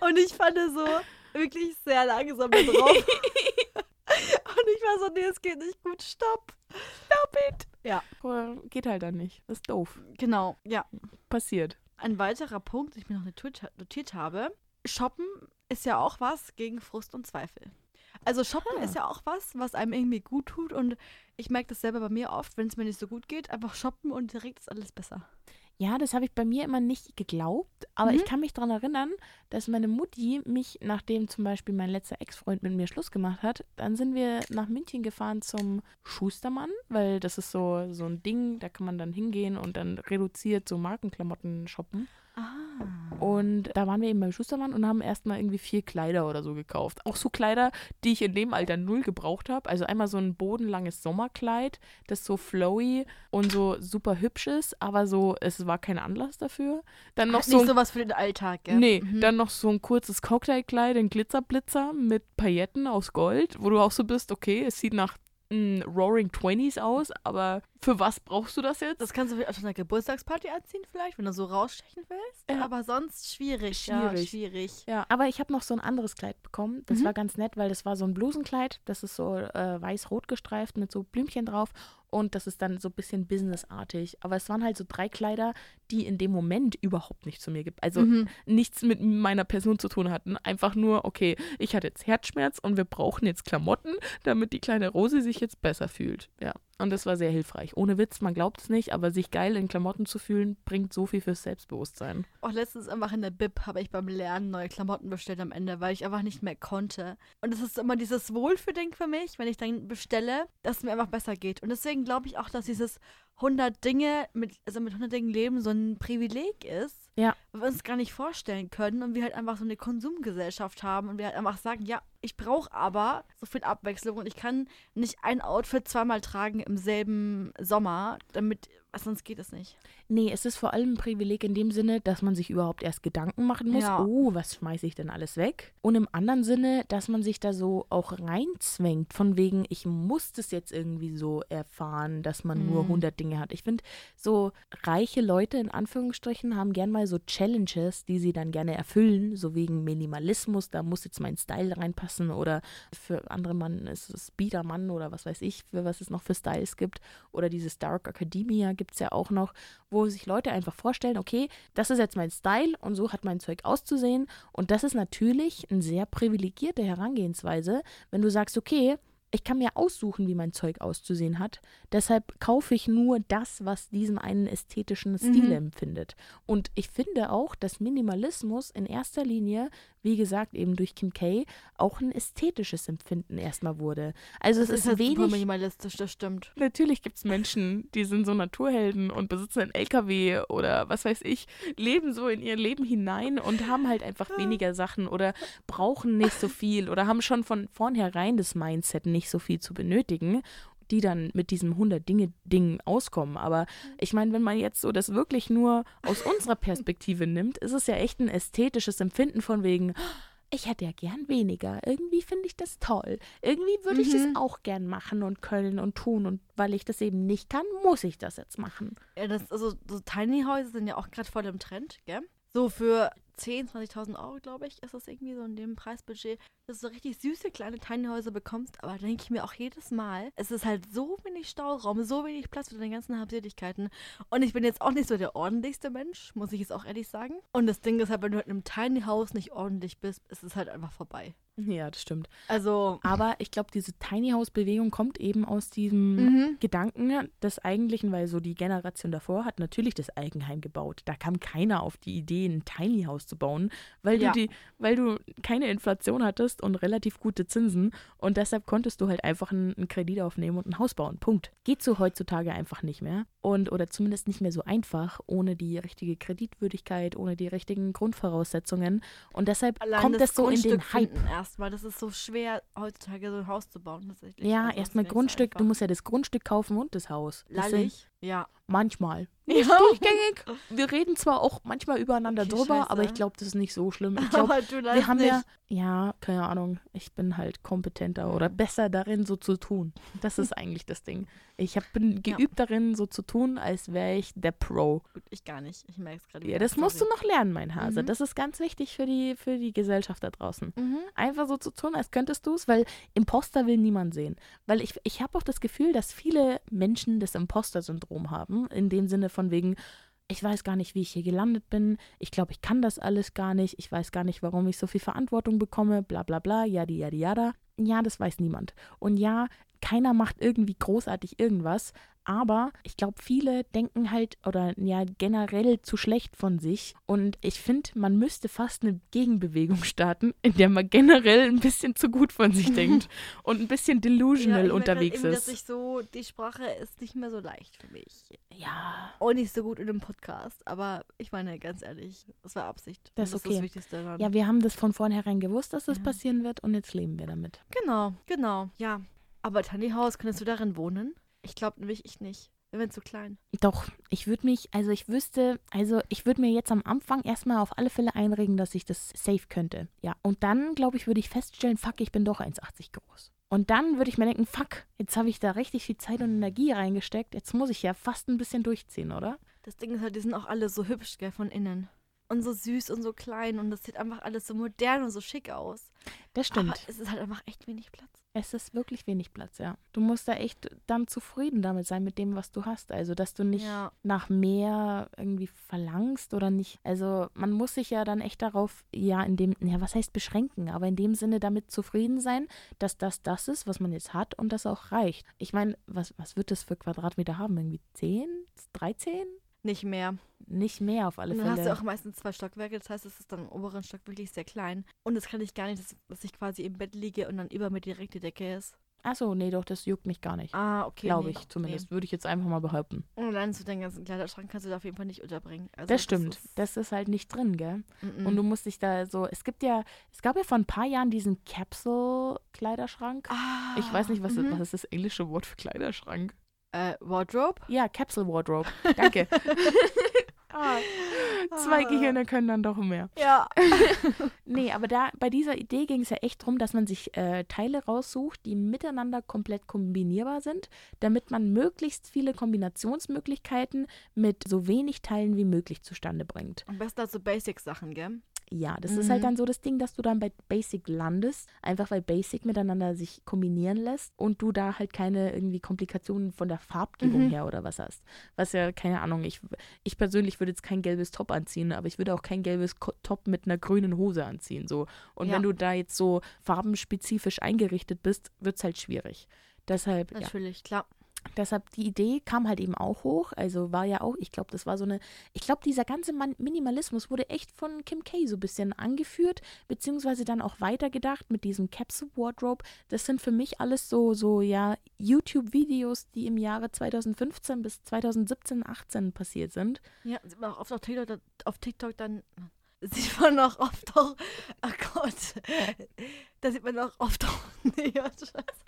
Und ich fand so, wirklich sehr langsam da drauf. Und ich war so, nee, es geht nicht gut, stopp. Stop it. Ja. Aber geht halt dann nicht. Das ist doof. Genau, ja. Passiert. Ein weiterer Punkt, den ich mir noch notiert, notiert habe, Shoppen ist ja auch was gegen Frust und Zweifel. Also Shoppen Ah. ist ja auch was, was einem irgendwie gut tut und ich merke das selber bei mir oft, wenn es mir nicht so gut geht, einfach shoppen und direkt ist alles besser. Ja, das habe ich bei mir immer nicht geglaubt, aber Mhm. ich kann mich daran erinnern, dass meine Mutti mich, nachdem zum Beispiel mein letzter Ex-Freund mit mir Schluss gemacht hat, dann sind wir nach München gefahren zum Schustermann, weil das ist so, so ein Ding, da kann man dann hingehen und dann reduziert so Markenklamotten shoppen. Ah. Und da waren wir eben beim Schustermann und haben erstmal irgendwie vier Kleider oder so gekauft. Auch so Kleider, die ich in dem Alter null gebraucht habe. Also einmal so ein bodenlanges Sommerkleid, das so flowy und so super hübsch ist, aber so, es war kein Anlass dafür. Dann noch Hat so nicht ein, sowas für den Alltag, gell? Nee, Mhm. dann noch so ein kurzes Cocktailkleid in Glitzerblitzer mit Pailletten aus Gold, wo du auch so bist, okay, es sieht nach Roaring Twenties aus, aber für was brauchst du das jetzt? Das kannst du vielleicht auf einer Geburtstagsparty anziehen, vielleicht, wenn du so rausstechen willst. Ja. Aber sonst schwierig. Schwierig. Ja, schwierig. Ja, aber ich habe noch so ein anderes Kleid bekommen. Das Mhm. war ganz nett, weil das war so ein Blusenkleid. Das ist so äh, weiß-rot gestreift mit so Blümchen drauf. Und das ist dann so ein bisschen businessartig. Aber es waren halt so drei Kleider, die in dem Moment überhaupt nicht zu mir gibt. Also Mhm. nichts mit meiner Person zu tun hatten. Einfach nur, okay, ich hatte jetzt Herzschmerz und wir brauchen jetzt Klamotten, damit die kleine Rosi sich jetzt besser fühlt. Ja. Und das war sehr hilfreich. Ohne Witz, man glaubt es nicht, aber sich geil in Klamotten zu fühlen, bringt so viel fürs Selbstbewusstsein. Auch letztens einfach in der Bib habe ich beim Lernen neue Klamotten bestellt am Ende, weil ich einfach nicht mehr konnte. Und es ist immer dieses Wohlfühlding für mich, wenn ich dann bestelle, dass es mir einfach besser geht. Und deswegen glaube ich auch, dass dieses 100 Dinge mit, also mit 100 Dingen leben so ein Privileg ist. Ja. Weil wir uns gar nicht vorstellen können und wir halt einfach so eine Konsumgesellschaft haben und wir halt einfach sagen, ja, ich brauche aber so viel Abwechslung und ich kann nicht ein Outfit zweimal tragen im selben Sommer, damit, sonst geht es nicht. Nee, es ist vor allem ein Privileg in dem Sinne, dass man sich überhaupt erst Gedanken machen muss, Ja. oh, was schmeiße ich denn alles weg? Und im anderen Sinne, dass man sich da so auch reinzwängt, von wegen, ich muss das jetzt irgendwie so erfahren, dass man nur Mhm. 100 Dinge hat. Ich finde, so reiche Leute in Anführungsstrichen haben gern mal so Challenges, die sie dann gerne erfüllen, so wegen Minimalismus, da muss jetzt mein Style reinpassen oder für andere Mann ist es Biedermann oder was weiß ich, für was es noch für Styles gibt oder dieses Dark Academia gibt es ja auch noch, wo sich Leute einfach vorstellen, okay, das ist jetzt mein Style und so hat mein Zeug auszusehen. Und das ist natürlich eine sehr privilegierte Herangehensweise, wenn du sagst, okay, ich kann mir aussuchen, wie mein Zeug auszusehen hat. Deshalb kaufe ich nur das, was diesen einen ästhetischen Stil Mhm. empfindet. Und ich finde auch, dass Minimalismus in erster Linie, wie gesagt, eben durch Kim K., auch ein ästhetisches Empfinden erstmal wurde. Also es Das ist, ist halt super wenig minimalistisch, das stimmt. Natürlich gibt es Menschen, die sind so Naturhelden und besitzen einen LKW oder was weiß ich, leben so in ihr Leben hinein und haben halt einfach weniger Sachen oder brauchen nicht so viel oder haben schon von vornherein das Mindset, nicht so viel zu benötigen, die dann mit diesem 100-Dinge-Ding auskommen. Aber ich meine, wenn man jetzt so das wirklich nur aus unserer Perspektive nimmt, ist es ja echt ein ästhetisches Empfinden von wegen, ich hätte ja gern weniger. Irgendwie finde ich das toll. Irgendwie würde ich das Mhm. auch gern machen und können und tun. Und weil ich das eben nicht kann, muss ich das jetzt machen. Ja, das, also so Tiny Häuser sind ja auch gerade voll im Trend, gell? So für 10.000, 20.000 Euro, glaube ich, ist das irgendwie so in dem Preisbudget, dass du so richtig süße kleine Tiny Häuser bekommst. Aber da denke ich mir auch jedes Mal, es ist halt so wenig Stauraum, so wenig Platz für deine ganzen Habseligkeiten. Und ich bin jetzt auch nicht so der ordentlichste Mensch, muss ich jetzt auch ehrlich sagen. Und das Ding ist halt, wenn du halt in einem Tiny House nicht ordentlich bist, ist es halt einfach vorbei. Ja, das stimmt. Also, Aber ich glaube, diese Tiny House-Bewegung kommt eben aus diesem mhm. Gedanken des Eigentlichen, weil so die Generation davor hat natürlich das Eigenheim gebaut. Da kam keiner auf die Idee, ein Tiny House zu bauen, weil Ja. du die, weil du keine Inflation hattest und relativ gute Zinsen und deshalb konntest du halt einfach einen, einen Kredit aufnehmen und ein Haus bauen. Punkt. Geht so heutzutage einfach nicht mehr und oder zumindest nicht mehr so einfach ohne die richtige Kreditwürdigkeit, ohne die richtigen Grundvoraussetzungen und deshalb allein kommt das so in den Hype. erstmal. Das ist so schwer, heutzutage so ein Haus zu bauen, tatsächlich. Ja, Also, das erstmal Grundstück, du musst ja das Grundstück kaufen und das Haus. Das Lallig. Ja. Manchmal. Nicht Ja. durchgängig. Wir reden zwar auch manchmal übereinander Okay, drüber, scheiße. aber ich glaube, das ist nicht so schlimm. Ich glaube, Aber du wir haben nicht. ja, ja, keine Ahnung, ich bin halt kompetenter oder besser darin, so zu tun. Das ist eigentlich das Ding. Ich hab, bin Ja. geübt darin, so zu tun, als wäre ich der Pro. Gut, ich gar nicht. Ich merke es gerade. Ja, das musst du Sorry. noch lernen, mein Hase. Mhm. Das ist ganz wichtig für die, für die Gesellschaft da draußen. Mhm. Einfach so zu tun, als könntest du es, weil Imposter will niemand sehen. Weil ich, ich habe auch das Gefühl, dass viele Menschen das Imposter-Syndrom haben, in dem Sinne von wegen, ich weiß gar nicht, wie ich hier gelandet bin, ich glaube, ich kann das alles gar nicht, ich weiß gar nicht, warum ich so viel Verantwortung bekomme, bla bla bla, yadi yadi yada. Ja, das weiß niemand. Und ja, keiner macht irgendwie großartig irgendwas, aber ich glaube, viele denken halt oder ja generell zu schlecht von sich. Und ich finde, man müsste fast eine Gegenbewegung starten, in der man generell ein bisschen zu gut von sich denkt und ein bisschen delusional merk grad unterwegs irgendwie, ist. Dass ich so, die Sprache ist nicht mehr so leicht für mich. ja, Auch nicht so gut in einem Podcast, aber ich meine, ganz ehrlich, das war Absicht. Das ist Und okay. das Wichtigste daran. ja, wir haben das von vornherein gewusst, dass das Ja. passieren wird und jetzt leben wir damit. Genau, genau. Ja, aber Tiny House, könntest du darin wohnen? Ich glaube nämlich ich nicht. Wir wären zu klein. Doch, ich würde mich, also ich wüsste, also ich würde mir jetzt am Anfang erstmal auf alle Fälle einregen, dass ich das safe könnte. Ja, und dann, glaube ich, würde ich feststellen, fuck, ich bin doch 1,80 groß. Und dann würde ich mir denken, fuck, jetzt habe ich da richtig viel Zeit und Energie reingesteckt, jetzt muss ich ja fast ein bisschen durchziehen, oder? Das Ding ist halt, die sind auch alle so hübsch, gell, von innen. Und so süß und so klein und das sieht einfach alles so modern und so schick aus. Das stimmt. Aber es ist halt einfach echt wenig Platz. Es ist wirklich wenig Platz, ja. Du musst da echt dann zufrieden damit sein, mit dem, was du hast. Also, dass du nicht Ja. nach mehr irgendwie verlangst oder nicht. Also, man muss sich ja dann echt darauf, ja, in dem, ja, was heißt beschränken, aber in dem Sinne damit zufrieden sein, dass das das ist, was man jetzt hat und das auch reicht. Ich meine, was, was wird das für Quadratmeter haben? Irgendwie 10? 13? Nicht mehr. Nicht mehr auf alle Und dann hast Fälle. du auch meistens zwei Stockwerke, das heißt, es ist dann im oberen Stock wirklich sehr klein. Und das kann ich gar nicht, dass, dass ich quasi im Bett liege und dann über mir direkt die Decke ist. Achso, nee, doch, das juckt mich gar nicht. Ah, okay. Glaube nee, ich zumindest. Würde ich jetzt einfach mal behaupten. Nee. Und allein zu deinen ganzen Kleiderschrank kannst du da auf jeden Fall nicht unterbringen. Also das stimmt. ist- Das ist halt nicht drin, gell? Mm-mm. Und du musst dich da so, es gibt ja, es gab ja vor ein paar Jahren diesen Capsule-Kleiderschrank. ah, Ich weiß nicht, was, mhm. was ist das englische Wort für Kleiderschrank? Äh, Wardrobe? Ja, Capsule Wardrobe. Danke. ah, zwei. Gehirne können dann doch mehr. Ja. Nee, aber da bei dieser Idee ging es ja echt darum, dass man sich äh, Teile raussucht, die miteinander komplett kombinierbar sind, damit man möglichst viele Kombinationsmöglichkeiten mit so wenig Teilen wie möglich zustande bringt. Am besten halt so Basic-Sachen, gell? Ja, das ist halt Mhm. dann so das Ding, dass du dann bei Basic landest, einfach weil Basic miteinander sich kombinieren lässt und du da halt keine irgendwie Komplikationen von der Farbgebung Mhm. her oder was hast. Was ja, keine Ahnung, ich, ich persönlich würde jetzt kein gelbes Top anziehen, aber ich würde auch kein gelbes Ko Top mit einer grünen Hose anziehen. So. Und Ja. wenn du da jetzt so farbenspezifisch eingerichtet bist, wird es halt schwierig. Deshalb, ja. Natürlich, klar. Deshalb, die Idee kam halt eben auch hoch. Also war ja auch, ich glaube, das war so eine, ich glaube, dieser ganze Minimalismus wurde echt von Kim K so ein bisschen angeführt, beziehungsweise dann auch weitergedacht mit diesem Capsule Wardrobe. Das sind für mich alles so, so, ja, YouTube-Videos, die im Jahre 2015 bis 2017, 18 passiert sind. Ja, sieht man auch oft auf TikTok, auf TikTok dann. Sieht man auch oft auch. Oh Gott. Da sieht man auch oft auch. Nee, warte, Scheiße.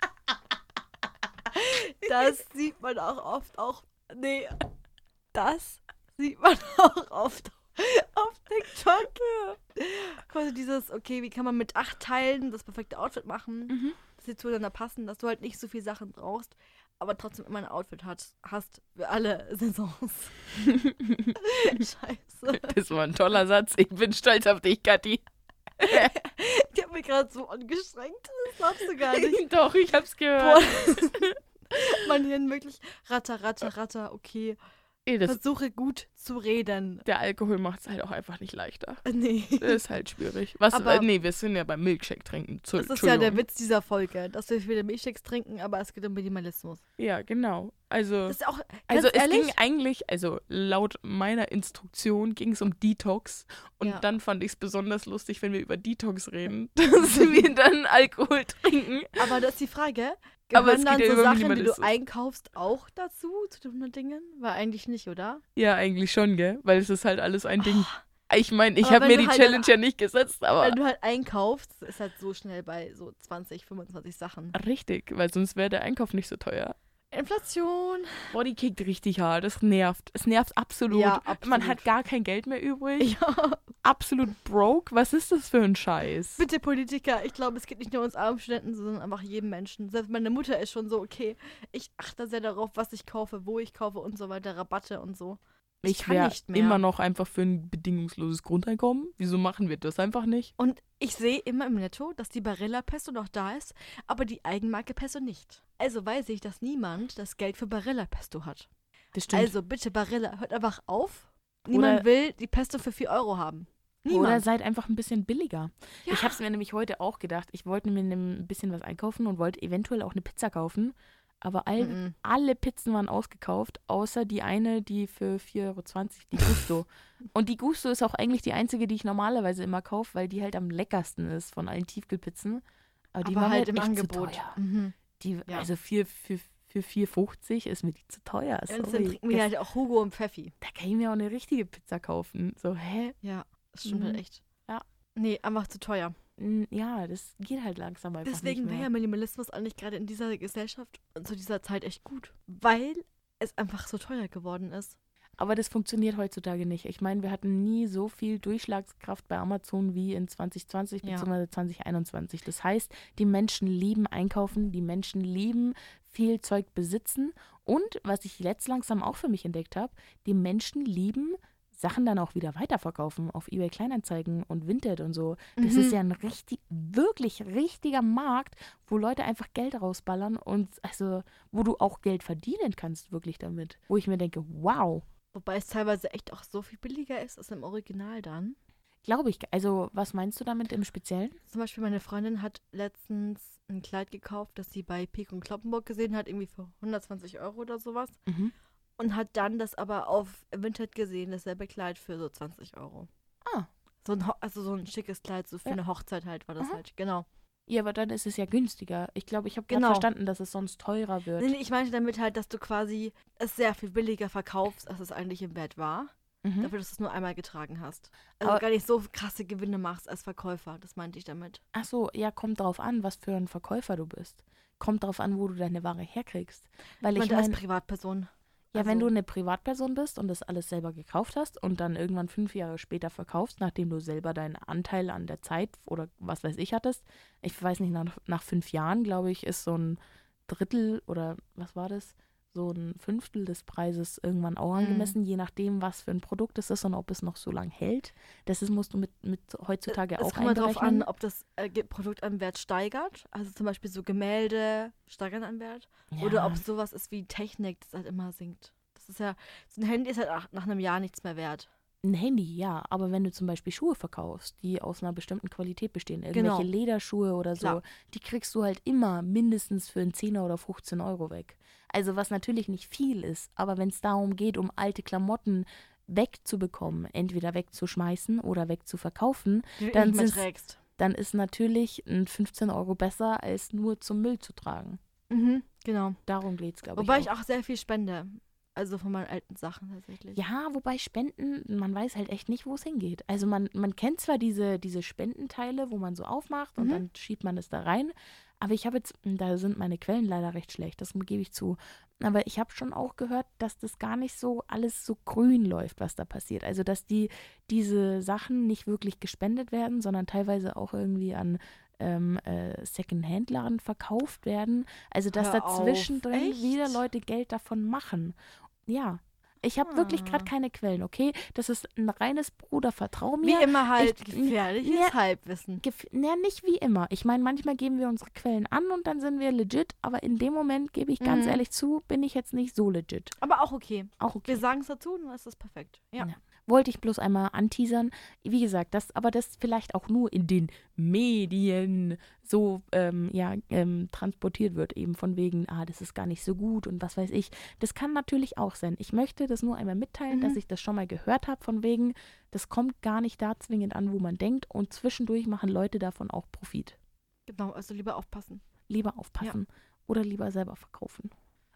Das sieht man auch oft auch. Nee. Das sieht man auch oft auf TikTok. Quasi dieses, okay, wie kann man mit acht Teilen das perfekte Outfit machen, Mhm. dass sie zueinander passen, dass du halt nicht so viel Sachen brauchst, aber trotzdem immer ein Outfit hat, hast für alle Saisons. Scheiße. Das war ein toller Satz. Ich bin stolz auf dich, Kathi. Die hat mich gerade so angestrengt. Das glaubst du gar nicht. Doch, ich hab's Boah. Mein Hirn wirklich ratter, ratter, ratter. Okay. Das, Versuche gut zu reden. der Alkohol macht es halt auch einfach nicht leichter. Nee. Das ist halt schwierig. Was, Aber- nee, wir sind ja beim Milkshake trinken. Zu, Das ist ja der. Witz dieser Folge, dass wir viele Milchshakes trinken, aber es geht um Minimalismus. Ja, genau. Also, Das ist auch, also es ehrlich, ging eigentlich, also laut meiner Instruktion ging es um Detox. Und Ja. dann fand ich es besonders lustig, wenn wir über Detox reden, dass wir dann Alkohol trinken. aber das ist die Frage. Aber es dann so Sachen, die du einkaufst, auch dazu, zu den 100 Dingen? War eigentlich nicht, oder? Ja, eigentlich schon, gell? Weil es ist halt alles ein Ding. Ich meine, ich habe mir die halt Challenge ja nicht gesetzt, aber Wenn du halt einkaufst, ist halt so schnell bei so 20, 25 Sachen. richtig, weil sonst wäre der Einkauf nicht so teuer. Inflation. Boah, die kickt richtig hart. Das nervt. Es nervt absolut. Ja, Man absolut. hat gar kein Geld mehr übrig. Ja. Absolut broke. Was ist das für ein Scheiß? Bitte Politiker, ich glaube, es geht nicht nur uns armen Studenten, sondern einfach jedem Menschen. Selbst meine Mutter ist schon so, okay, ich achte sehr darauf, was ich kaufe, wo ich kaufe und so weiter, Rabatte und so. Ich wäre nicht mehr. immer noch einfach für ein bedingungsloses Grundeinkommen. Wieso machen wir das einfach nicht? Und ich sehe immer im Netto, dass die Barilla Pesto noch da ist, aber die Eigenmarke Pesto nicht. Also weiß ich, dass niemand das Geld für Barilla Pesto hat. Das stimmt. Also bitte Barilla, hört einfach auf. Niemand Oder- will die Pesto für 4 Euro haben. Niemand. Oder seid einfach ein bisschen billiger. Ja. Ich habe es mir nämlich heute auch gedacht. Ich wollte mir ein bisschen was einkaufen und wollte eventuell auch eine Pizza kaufen. Aber all, Mhm. alle Pizzen waren ausgekauft, außer die eine, die für 4,20 Euro, die Gusto. und die Gusto ist auch eigentlich die einzige, die ich normalerweise immer kaufe, weil die halt am leckersten ist von allen Tiefkühlpizzen. Aber die aber war halt mir im echt Angebot. Zu teuer. Mhm. Die, Ja. Also für, für, für 4,50 ist mir die zu teuer. Und dann Sorry. trinken wir halt auch Hugo und Pfeffi. da kann ich mir auch eine richtige Pizza kaufen. So, hä? Ja, das stimmt halt Mhm. echt. Ja. Nee, einfach zu teuer. Ja, das geht halt langsam einfach Deswegen wäre ja Minimalismus eigentlich gerade in dieser Gesellschaft und zu dieser Zeit echt gut. Weil es einfach so teuer geworden ist. Aber das funktioniert heutzutage nicht. Ich meine, wir hatten nie so viel Durchschlagskraft bei Amazon wie in 2020 Ja. bzw. 2021. Das heißt, die Menschen lieben einkaufen, die Menschen lieben viel Zeug besitzen und was ich jetzt langsam auch für mich entdeckt habe, die Menschen lieben Sachen dann auch wieder weiterverkaufen auf eBay Kleinanzeigen und Vinted und so. Das Mhm. ist ja ein richtig, wirklich richtiger Markt, wo Leute einfach Geld rausballern und also, wo du auch Geld verdienen kannst, wirklich damit. Wo ich mir denke, wow, Wobei es teilweise echt auch so viel billiger ist als im Original dann. Glaube ich. Also, was meinst du damit im Speziellen? Zum Beispiel meine Freundin hat letztens ein Kleid gekauft, das sie bei Peek und Kloppenburg gesehen hat, irgendwie für 120 Euro oder sowas. Mhm. Und hat dann das aber auf Vinted gesehen, dasselbe Kleid für so 20 Euro. Ah. So ein, Ho also so ein schickes Kleid, so für Ja. eine Hochzeit halt war das Aha. halt, genau. Ja, aber dann ist es ja günstiger. Ich glaube, ich habe Genau. verstanden, dass es sonst teurer wird. Nee, nee, ich meinte damit halt, dass du quasi es sehr viel billiger verkaufst, als es eigentlich im Wert war. Mhm. Dafür, dass du es nur einmal getragen hast. Also Aber- gar nicht so krasse Gewinne machst als Verkäufer. Das meinte ich damit. Ach so, ja, kommt drauf an, was für ein Verkäufer du bist. Kommt drauf an, wo du deine Ware herkriegst. Weil Ich ich meinte als meine, Privatperson. Ja, wenn also- du eine Privatperson bist und das alles selber gekauft hast und dann irgendwann fünf Jahre später verkaufst, nachdem du selber deinen Anteil an der Zeit oder was weiß ich hattest, ich weiß nicht, nach, nach fünf Jahren, glaube ich, ist so ein Drittel oder was war das? So ein Fünftel des Preises irgendwann auch Mhm. angemessen, je nachdem, was für ein Produkt es ist und ob es noch so lange hält. Das ist, musst du mit, mit heutzutage Es auch kommt mal drauf einberechnen. an, ob das äh, Produkt an Wert steigert. Also zum Beispiel so Gemälde steigern an Wert. Oder Ja. ob es sowas ist wie Technik, das halt immer sinkt. Das ist ja, so ein Handy ist halt nach, nach einem Jahr nichts mehr wert. Ein Handy, ja, aber wenn du zum Beispiel Schuhe verkaufst, die aus einer bestimmten Qualität bestehen, irgendwelche Genau. Lederschuhe oder so, Klar. die kriegst du halt immer mindestens für einen 10er oder 15 Euro weg. Also was natürlich nicht viel ist, aber wenn es darum geht, um alte Klamotten wegzubekommen, entweder wegzuschmeißen oder wegzuverkaufen, Die du Dann trägst. dann ist natürlich ein 15 Euro besser, als nur zum Müll zu tragen. Mhm, genau. Darum geht es, glaube ich. Wobei auch. ich auch sehr viel spende. Also von meinen alten Sachen tatsächlich. Ja, wobei Spenden, man weiß halt echt nicht, wo es hingeht. Also man, man kennt zwar diese, diese Spendenteile, wo man so aufmacht und Mhm. dann schiebt man es da rein, aber ich habe jetzt, da sind meine Quellen leider recht schlecht, das gebe ich zu. Aber ich habe schon auch gehört, dass das gar nicht so alles so grün läuft, was da passiert. Also dass die diese Sachen nicht wirklich gespendet werden, sondern teilweise auch irgendwie an ähm, äh, Second-Hand-Laden verkauft werden. Also dass Hör auf, dazwischen drin echt? wieder Leute Geld davon machen. Ja. Ich habe wirklich gerade keine Quellen, okay? Das ist ein reines Bruder, vertrau Wie mir. immer halt ich- gefährliches Ja. Halbwissen. Gef ja, nicht wie immer. Ich meine, manchmal geben wir unsere Quellen an und dann sind wir legit, aber in dem Moment, gebe ich ganz Mhm. ehrlich zu, bin ich jetzt nicht so legit. Aber auch okay. Auch okay. Wir sagen es dazu und dann ist das perfekt. Ja. Ja. Wollte ich bloß einmal anteasern. Wie gesagt, das, aber das vielleicht auch nur in den Medien so ähm, ja, ähm, transportiert wird, eben von wegen, ah, das ist gar nicht so gut und was weiß ich. Das kann natürlich auch sein. Ich möchte das nur einmal mitteilen, Mhm. dass ich das schon mal gehört habe, von wegen, das kommt gar nicht da zwingend an, wo man denkt und zwischendurch machen Leute davon auch Profit. Genau, also lieber aufpassen. Lieber aufpassen oder lieber selber verkaufen.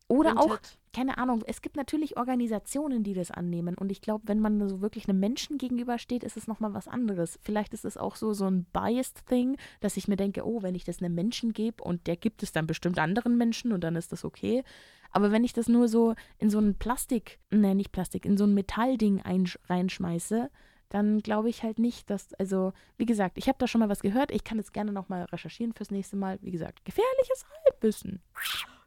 Oder auch keine Ahnung, es gibt natürlich Organisationen, die das annehmen. Und ich glaube, wenn man so wirklich einem Menschen gegenübersteht, ist es nochmal was anderes. Vielleicht ist es auch so, so ein biased Thing, dass ich mir denke, oh, wenn ich das einem Menschen gebe und der gibt es dann bestimmt anderen Menschen und dann ist das okay. Aber wenn ich das nur so in so ein Plastik, ne, nicht Plastik, in so ein Metallding einsch- reinschmeiße, dann glaube ich halt nicht, dass, also, wie gesagt, ich habe da schon mal was gehört. Ich kann das gerne nochmal recherchieren fürs nächste Mal. Wie gesagt, gefährliches Halbwissen.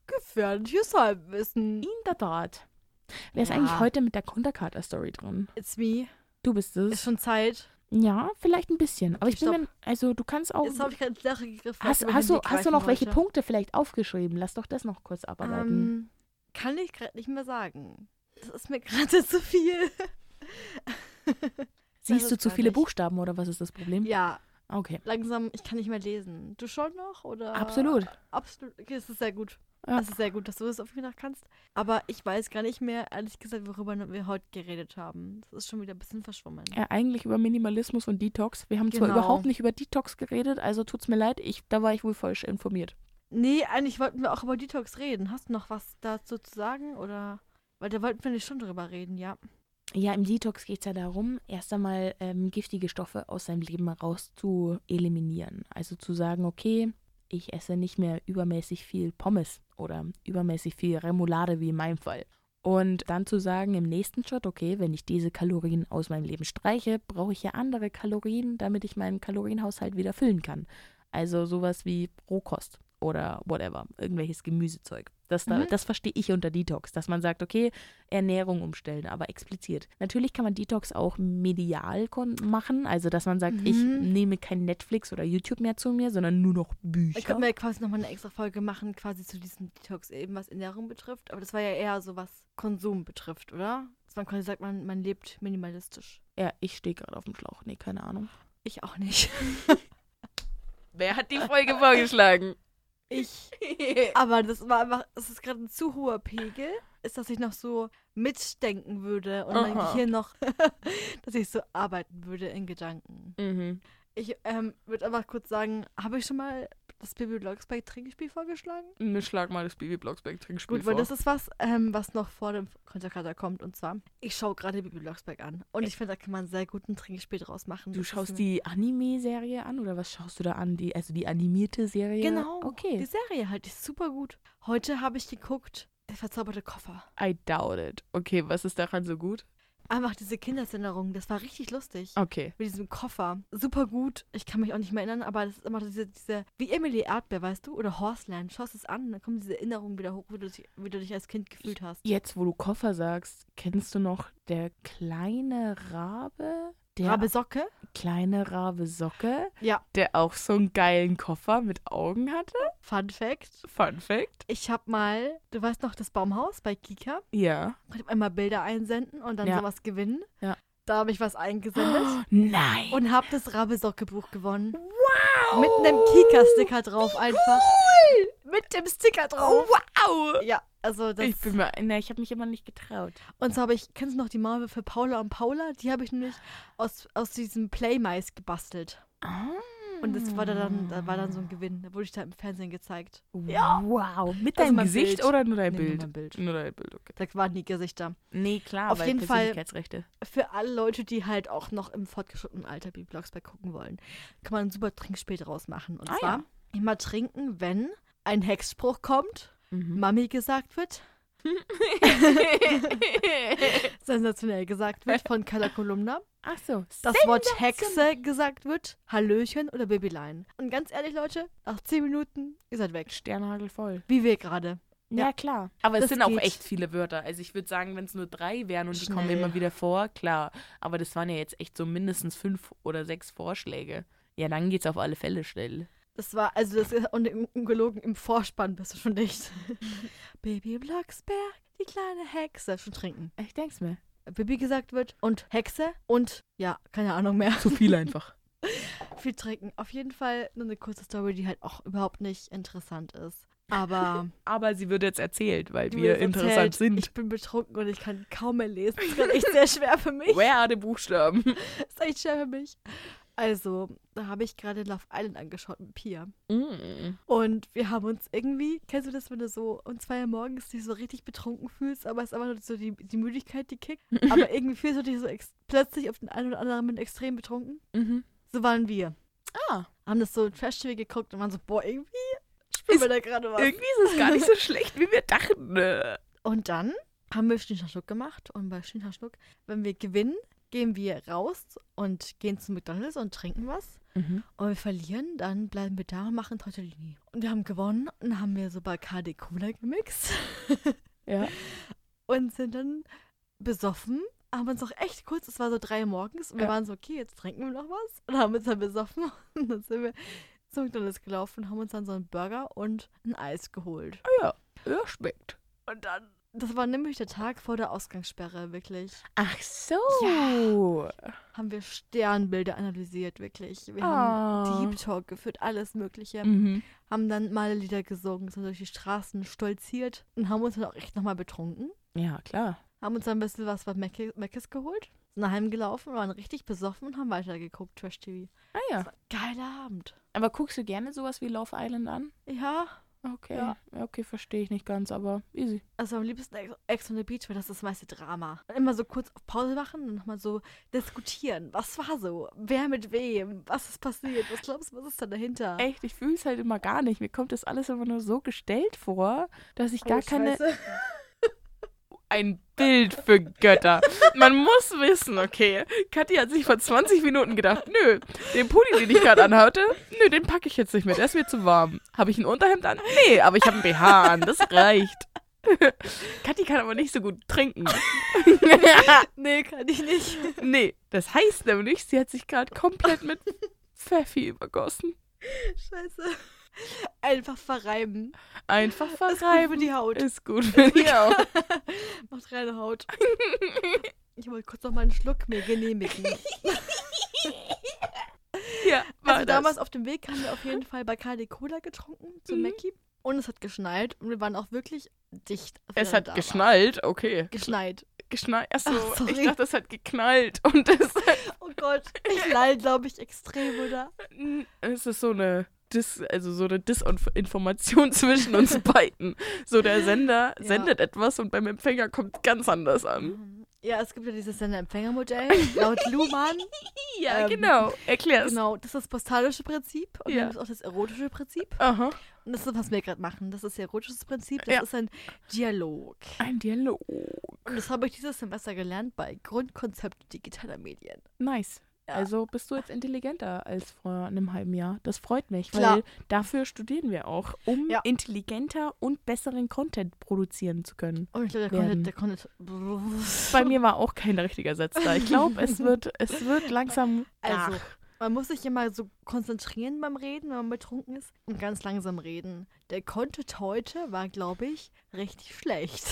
Gefährliches Halbwissen. In der Tat. Wer ist Ja. eigentlich heute mit der Konterkater-Story drin? It's me. Du bist es. Ist schon Zeit. Ja, vielleicht ein bisschen. Aber ich bin Stopp. mir, also du kannst auch. Jetzt habe ich gerade Leere gegriffen. Hast, hast, du, hast du noch welche wollte. Punkte vielleicht aufgeschrieben? Lass doch das noch kurz abarbeiten. Ähm, kann ich gerade nicht mehr sagen. Das ist mir gerade zu viel. Siehst du zu viele nicht. Buchstaben oder was ist das Problem? Ja, Okay. langsam, ich kann nicht mehr lesen. Du schon noch? Oder? Absolut. Absolut. Okay, das ist sehr gut. Ja. Das ist sehr gut, dass du das auf mich noch kannst. Aber ich weiß gar nicht mehr, ehrlich gesagt, worüber wir heute geredet haben. Das ist schon wieder ein bisschen verschwommen. Ja, eigentlich über Minimalismus und Detox. Wir haben zwar Genau. überhaupt nicht über Detox geredet, also tut's mir leid, ich, da war ich wohl falsch informiert. Nee, eigentlich wollten wir auch über Detox reden. Hast du noch was dazu zu sagen? Oder? Weil da wollten wir nicht schon drüber reden, ja. Ja, im Detox geht es ja darum, erst einmal ähm, giftige Stoffe aus seinem Leben raus zu eliminieren. Also zu sagen, okay, ich esse nicht mehr übermäßig viel Pommes oder übermäßig viel Remoulade wie in meinem Fall. Und dann zu sagen im nächsten Schritt, okay, wenn ich diese Kalorien aus meinem Leben streiche, brauche ich ja andere Kalorien, damit ich meinen Kalorienhaushalt wieder füllen kann. Also sowas wie Rohkost oder whatever, irgendwelches Gemüsezeug. Das, da, Mhm. das verstehe ich unter Detox, dass man sagt, okay, Ernährung umstellen, aber expliziert. Natürlich kann man Detox auch medial machen, also dass man sagt, ich Mhm. nehme kein Netflix oder YouTube mehr zu mir, sondern nur noch Bücher. Ich könnte mir quasi nochmal eine extra Folge machen, quasi zu diesem Detox, eben was Ernährung betrifft. Aber das war ja eher so, was Konsum betrifft, oder? Dass man quasi sagt, man, man lebt minimalistisch. ja, ich stehe gerade auf dem Schlauch, nee, keine Ahnung. Ich auch nicht. Wer hat die Folge vorgeschlagen? Ich. Aber das war einfach, es ist gerade ein zu hoher Pegel, ist, dass ich noch so mitdenken würde und mein. Gehirn noch, dass ich so arbeiten würde in Gedanken. mhm. Ich ähm, würde einfach kurz sagen, habe ich schon mal das Baby Blocksberg Trinkspiel vorgeschlagen? Ne, schlag mal das Baby Blocksberg Trinkspiel Gut, weil das ist was, ähm, was noch vor dem Konterkater kommt. Und zwar, ich schaue gerade Baby Blocksberg an. Und ich finde, da kann man sehr gut ein Trinkspiel draus machen. Du Das schaust die Anime-Serie an oder was schaust du da an? Die, also die animierte Serie? Genau. Okay. Die Serie halt, die ist super gut. Heute habe ich geguckt, der verzauberte Koffer. I doubt it. Okay, was ist daran so gut? Einfach diese Kindheitserinnerung, das war richtig lustig. Okay. Mit diesem Koffer. Super gut. Ich kann mich auch nicht mehr erinnern, aber das ist immer diese, diese wie Emily Erdbeer, weißt du? Oder Horseland. Schaust es an, dann kommen diese Erinnerungen wieder hoch, wie du, dich, wie du dich als Kind gefühlt hast. Jetzt, wo du Koffer sagst, kennst du noch der kleine Rabe? Der Rabe Socke? kleine Rabe Socke? Ja. Der auch so einen geilen Koffer mit Augen hatte? Fun Fact. Fun Fact? Ich habe mal, du weißt noch, das Baumhaus bei Kika. Ja. Ich einmal Bilder einsenden und dann Ja. sowas gewinnen. Ja. Da habe ich was eingesendet Nein. und habe das Rabe-Socke-Buch gewonnen. Wow! Mit einem Kika-Sticker drauf einfach. Mit dem Sticker drauf. wow. Ja, also das. Ich bin mir, ne, ich habe mich immer nicht getraut. und so habe ich, kennst du noch die Marvel für Paula und Paula? Die habe ich nämlich aus, aus diesem Playmais gebastelt. Ah. Und das war da dann, da war dann so ein Gewinn. Da wurde ich da im Fernsehen gezeigt. Ja. Wow. Mit Also deinem Gesicht Bild. oder nur dein Nee, nur Bild? mein Bild. Nur dein Bild, okay. Da waren die Gesichter. Nee, klar, Auf weil jeden Fall-. Für alle Leute, die halt auch noch im fortgeschrittenen Alter Baby Blocksberg gucken wollen, kann man ein super Trinkspiel draus machen. Und Ah, zwar ja. immer trinken, wenn ein Hexspruch kommt, Mhm. Mami gesagt wird, sensationell gesagt wird von Kala Kolumna, Ach so. das Wort Hexe gesagt wird, Hallöchen oder Babylein. Und ganz ehrlich, Leute, nach 10 Minuten, ihr seid weg. Sternhagel voll. Wie wir gerade. Ja, Ja. klar. Aber es sind auch geht. echt viele Wörter. Also ich würde sagen, wenn es nur drei wären und die kommen Schnell. immer wieder vor, klar. Aber das waren ja jetzt echt so mindestens fünf oder sechs Vorschläge. Ja, dann geht's auf alle Fälle schnell. Das war, also das ist und im- ungelogen, im Vorspann bist du schon dicht. Baby Blocksberg, die kleine Hexe. Schon trinken. Ich denk's mir. Baby gesagt wird und Hexe und ja, keine Ahnung mehr. Zu viel einfach. Viel trinken. Auf jeden Fall nur eine kurze Story, die halt auch überhaupt nicht interessant ist. Aber Aber sie wird jetzt erzählt, weil wir hast interessant erzählt, sind. Ich bin betrunken und ich kann kaum mehr lesen. Das ist echt sehr schwer für mich. Where are the Buchstaben? Das ist echt schwer für mich. Also, da habe ich gerade Love Island angeschaut mit Pia. Mm. Und wir haben uns irgendwie, kennst du das, wenn du so um zwei Uhr morgens dich so richtig betrunken fühlst, aber es ist einfach nur so die, die Müdigkeit, die kickt. aber irgendwie fühlst du dich so plötzlich auf den einen oder anderen Moment extrem betrunken. Mhm. So waren wir. Ah. Haben das so Trash-TV geguckt und waren so, boah, irgendwie Spüren wir da gerade was. Irgendwie ist es gar nicht so schlecht, wie wir dachten. Und dann haben wir Schnick gemacht. Und bei Schnick wenn wir gewinnen, gehen wir raus und gehen zu McDonalds und trinken was. Mhm. Und wir verlieren, dann bleiben wir da und machen Tortellini. Und wir haben gewonnen und haben wir so Bacardi Cola gemixt Ja. und sind dann besoffen. Haben uns auch echt kurz, es war so drei morgens, und wir Ja. waren so, okay, jetzt trinken wir noch was. Und haben uns dann besoffen. Und dann sind wir zu McDonalds gelaufen und haben uns dann so einen Burger und ein Eis geholt. Ja, ja, schmeckt. Und dann, das war nämlich der Tag vor der Ausgangssperre, wirklich. Ach so. Haben wir Sternbilder analysiert, wirklich. Wir Ah. haben Deep Talk geführt, alles Mögliche. Mhm. Haben dann mal Lieder gesungen, sind durch die Straßen stolziert und haben uns dann auch echt nochmal betrunken. Ja, klar. Haben uns dann ein bisschen was bei Mc's geholt. Sind nach Hause gelaufen, waren richtig besoffen und haben weitergeguckt, Trash TV. Ah ja. Geiler Abend. Aber guckst du gerne sowas wie Love Island an? Ja, Okay. Ja. Okay, verstehe ich nicht ganz, aber easy. also am liebsten Ex, Ex on the Beach, weil das ist das meiste Drama. Immer so kurz auf Pause machen und nochmal so diskutieren. Was war so? Wer mit wem? Was ist passiert? Was glaubst du, was ist da dahinter? Echt, ich fühle es halt immer gar nicht. Mir kommt das alles immer nur so gestellt vor, dass ich gar Oh, keine. Ein Bild für Götter. Man muss wissen, okay. Kathi hat sich vor 20 Minuten gedacht, nö, den Pulli, den ich gerade anhatte, nö, den packe ich jetzt nicht mehr, der ist mir zu warm. Habe ich ein Unterhemd an? Nee, aber ich habe ein BH an, das reicht. Kathi kann aber nicht so gut trinken. nee, kann ich nicht. Nee, das heißt nämlich, sie hat sich gerade komplett mit Pfeffi übergossen. Scheiße. Einfach verreiben. Einfach verreiben. die Haut. Ist gut für die auch. Macht reine Haut. Ich wollte kurz noch mal einen Schluck mir genehmigen. Ja, Also das. damals auf dem Weg haben wir auf jeden Fall Bacardi Cola getrunken zu Mhm. Mackie. Und es hat geschneit und wir waren auch wirklich dicht. Es hat geschnallt, okay. Geschneit. Geschnallt. Achso, Ach, sorry. ich dachte, es hat geknallt. Und es, Oh Gott, ich leide, glaube ich, extrem, oder? es ist so eine Dis, also so eine Disinformation zwischen uns beiden. So der Sender Ja. sendet etwas und beim Empfänger kommt ganz anders an. Mhm. Ja, es gibt ja dieses Sender-Empfänger-Modell laut Luhmann. Ja, Ähm, genau. Erklär's. Genau, das ist das postalische Prinzip und Ja. dann ist auch das erotische Prinzip. Aha. Und das ist, was wir gerade machen. Das ist erotisches Prinzip, das Ja. ist ein Dialog. Ein Dialog. Und das habe ich dieses Semester gelernt bei Grundkonzept digitaler Medien. Nice. Ja. Also bist du jetzt intelligenter als vor einem halben Jahr. Das freut mich, Klar. weil dafür studieren wir auch, um Ja. intelligenter und besseren Content produzieren zu können. Und ich glaube, der konnte, der konnte. Bei mir war auch kein richtiger Satz da. Ich glaube, es wird, es wird langsam. Also, Ach, man muss sich immer so konzentrieren beim Reden, wenn man betrunken ist und ganz langsam reden. Der Content heute war, glaube ich, richtig schlecht.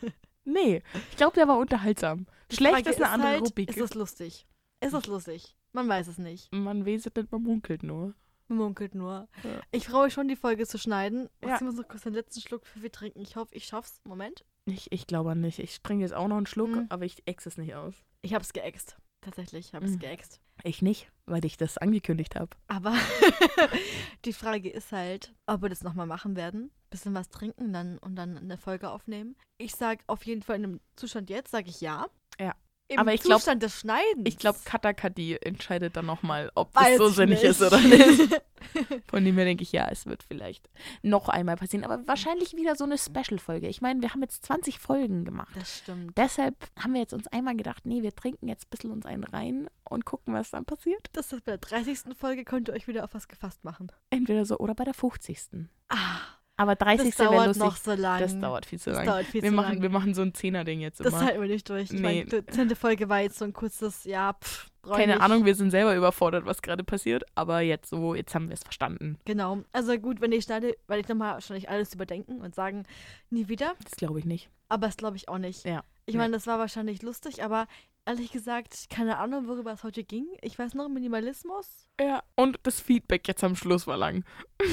nee, ich glaube, der war unterhaltsam. Schlecht ist eine andere halt, Rubrik. Ist es lustig? Ist es lustig? Man weiß es nicht. Man weset nicht, man munkelt nur. Man munkelt nur. Ja. Ich freue mich schon, die Folge zu schneiden. Ja. Ich muss noch kurz den letzten Schluck für wir trinken. Ich hoffe, ich schaff's. Moment. Ich, ich glaube nicht. Ich trinke jetzt auch noch einen Schluck, Mhm. aber ich ex es nicht aus. Ich hab's geäxt. Tatsächlich, habe es Mhm. geäxt. Ich nicht, weil ich das angekündigt habe. Aber die Frage ist halt, ob wir das nochmal machen werden. Bisschen was trinken dann und dann eine Folge aufnehmen. Ich sag auf jeden Fall in dem Zustand jetzt, sage ich ja. Im Aber ich glaub- Zustand des Schneidens. Ich glaube, Katakati entscheidet dann nochmal, ob das Weiß so ich sinnig nicht. ist oder nicht. Von dem her denke ich, ja, es wird vielleicht noch einmal passieren. Aber wahrscheinlich wieder so eine Special-Folge. Ich meine, wir haben jetzt 20 Folgen gemacht. Das stimmt. Deshalb haben wir jetzt uns einmal gedacht, nee, wir trinken jetzt ein bisschen uns einen rein und gucken, was dann passiert. Das ist bei der 30. Folge, könnt ihr euch wieder auf was gefasst machen. Entweder so oder bei der 50. Ah, Aber 30. das dauert lustig. noch so lange. Das dauert viel zu Das lang. dauert viel wir, zu machen, lang. wir machen so ein Zehner-Ding jetzt Das immer. halten wir nicht durch. Ich Nee. meine, die zehnte Folge war jetzt so ein kurzes, ja, pff, Keine. Ahnung, wir sind selber überfordert, was gerade passiert. Aber jetzt so, jetzt haben wir es verstanden. Genau. Also gut, wenn ich schneide, werde ich nochmal wahrscheinlich alles überdenken und sagen, nie wieder. Das glaube ich nicht. Aber das glaube ich auch nicht. Ja. Ich Nee. meine, das war wahrscheinlich lustig, aber ehrlich gesagt, keine Ahnung, worüber es heute ging. Ich weiß noch, Minimalismus. Ja. Und das Feedback jetzt am Schluss war lang.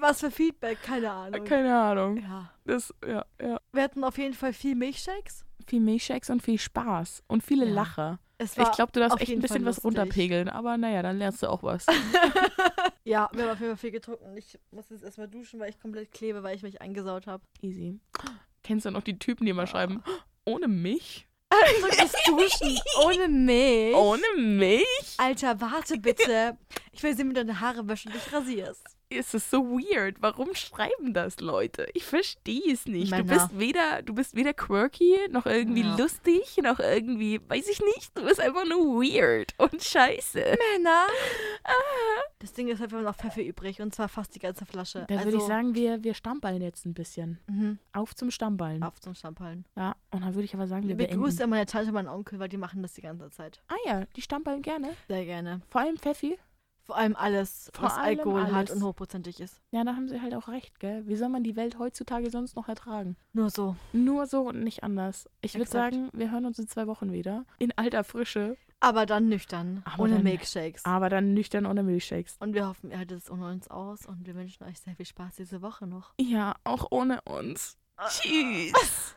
Was für Feedback, keine Ahnung. Keine Ahnung. Ja. Das, ja, ja. Wir hatten auf jeden Fall viel Milchshakes. Viel Milchshakes und viel Spaß. Und viele Ja. Lacher. Ich glaube, du darfst echt ein bisschen was runterpegeln. Aber naja, dann lernst du auch was. Ja, wir haben auf jeden Fall viel getrunken. Ich muss jetzt erstmal duschen, weil ich komplett klebe, weil ich mich eingesaut habe. Easy. Kennst du noch die Typen, die immer Ah. schreiben, ohne mich? Also das Duschen ohne Milch. Ohne Milch? Alter, warte bitte. Ich will sehen, wie du deine Haare wäschst und dich rasierst. Es ist so weird. Warum schreiben das Leute? Ich verstehe es nicht. Du bist weder, du bist weder quirky, noch irgendwie Ja. lustig, noch irgendwie, weiß ich nicht. Du bist einfach nur weird und scheiße. Männer. Das Ding ist halt, wir haben noch Pfeffer übrig und zwar fast die ganze Flasche. Da also, würde ich sagen, wir, wir stammballen jetzt ein bisschen. Mhm. Auf zum Stammballen. Auf zum Stammpallen. Ja, und dann würde ich aber sagen, wir Ich begrüße beenden. meine Tante und meinen Onkel, weil die machen das die ganze Zeit. Ah ja, die stammballen gerne. Sehr gerne. Vor allem Pfeffi. Vor allem alles, Vor was allem Alkohol hat alles. und hochprozentig ist. Ja, da haben sie halt auch recht, gell? Wie soll man die Welt heutzutage sonst noch ertragen? Nur so. Nur so und nicht anders. Ich würde sagen, wir hören uns in zwei Wochen wieder. In alter Frische. Aber dann nüchtern. Aber ohne dann- Milkshakes. Aber dann nüchtern ohne Milchshakes. Und wir hoffen, ihr haltet es ohne uns aus und wir wünschen euch sehr viel Spaß diese Woche noch. Ja, auch ohne uns. Tschüss.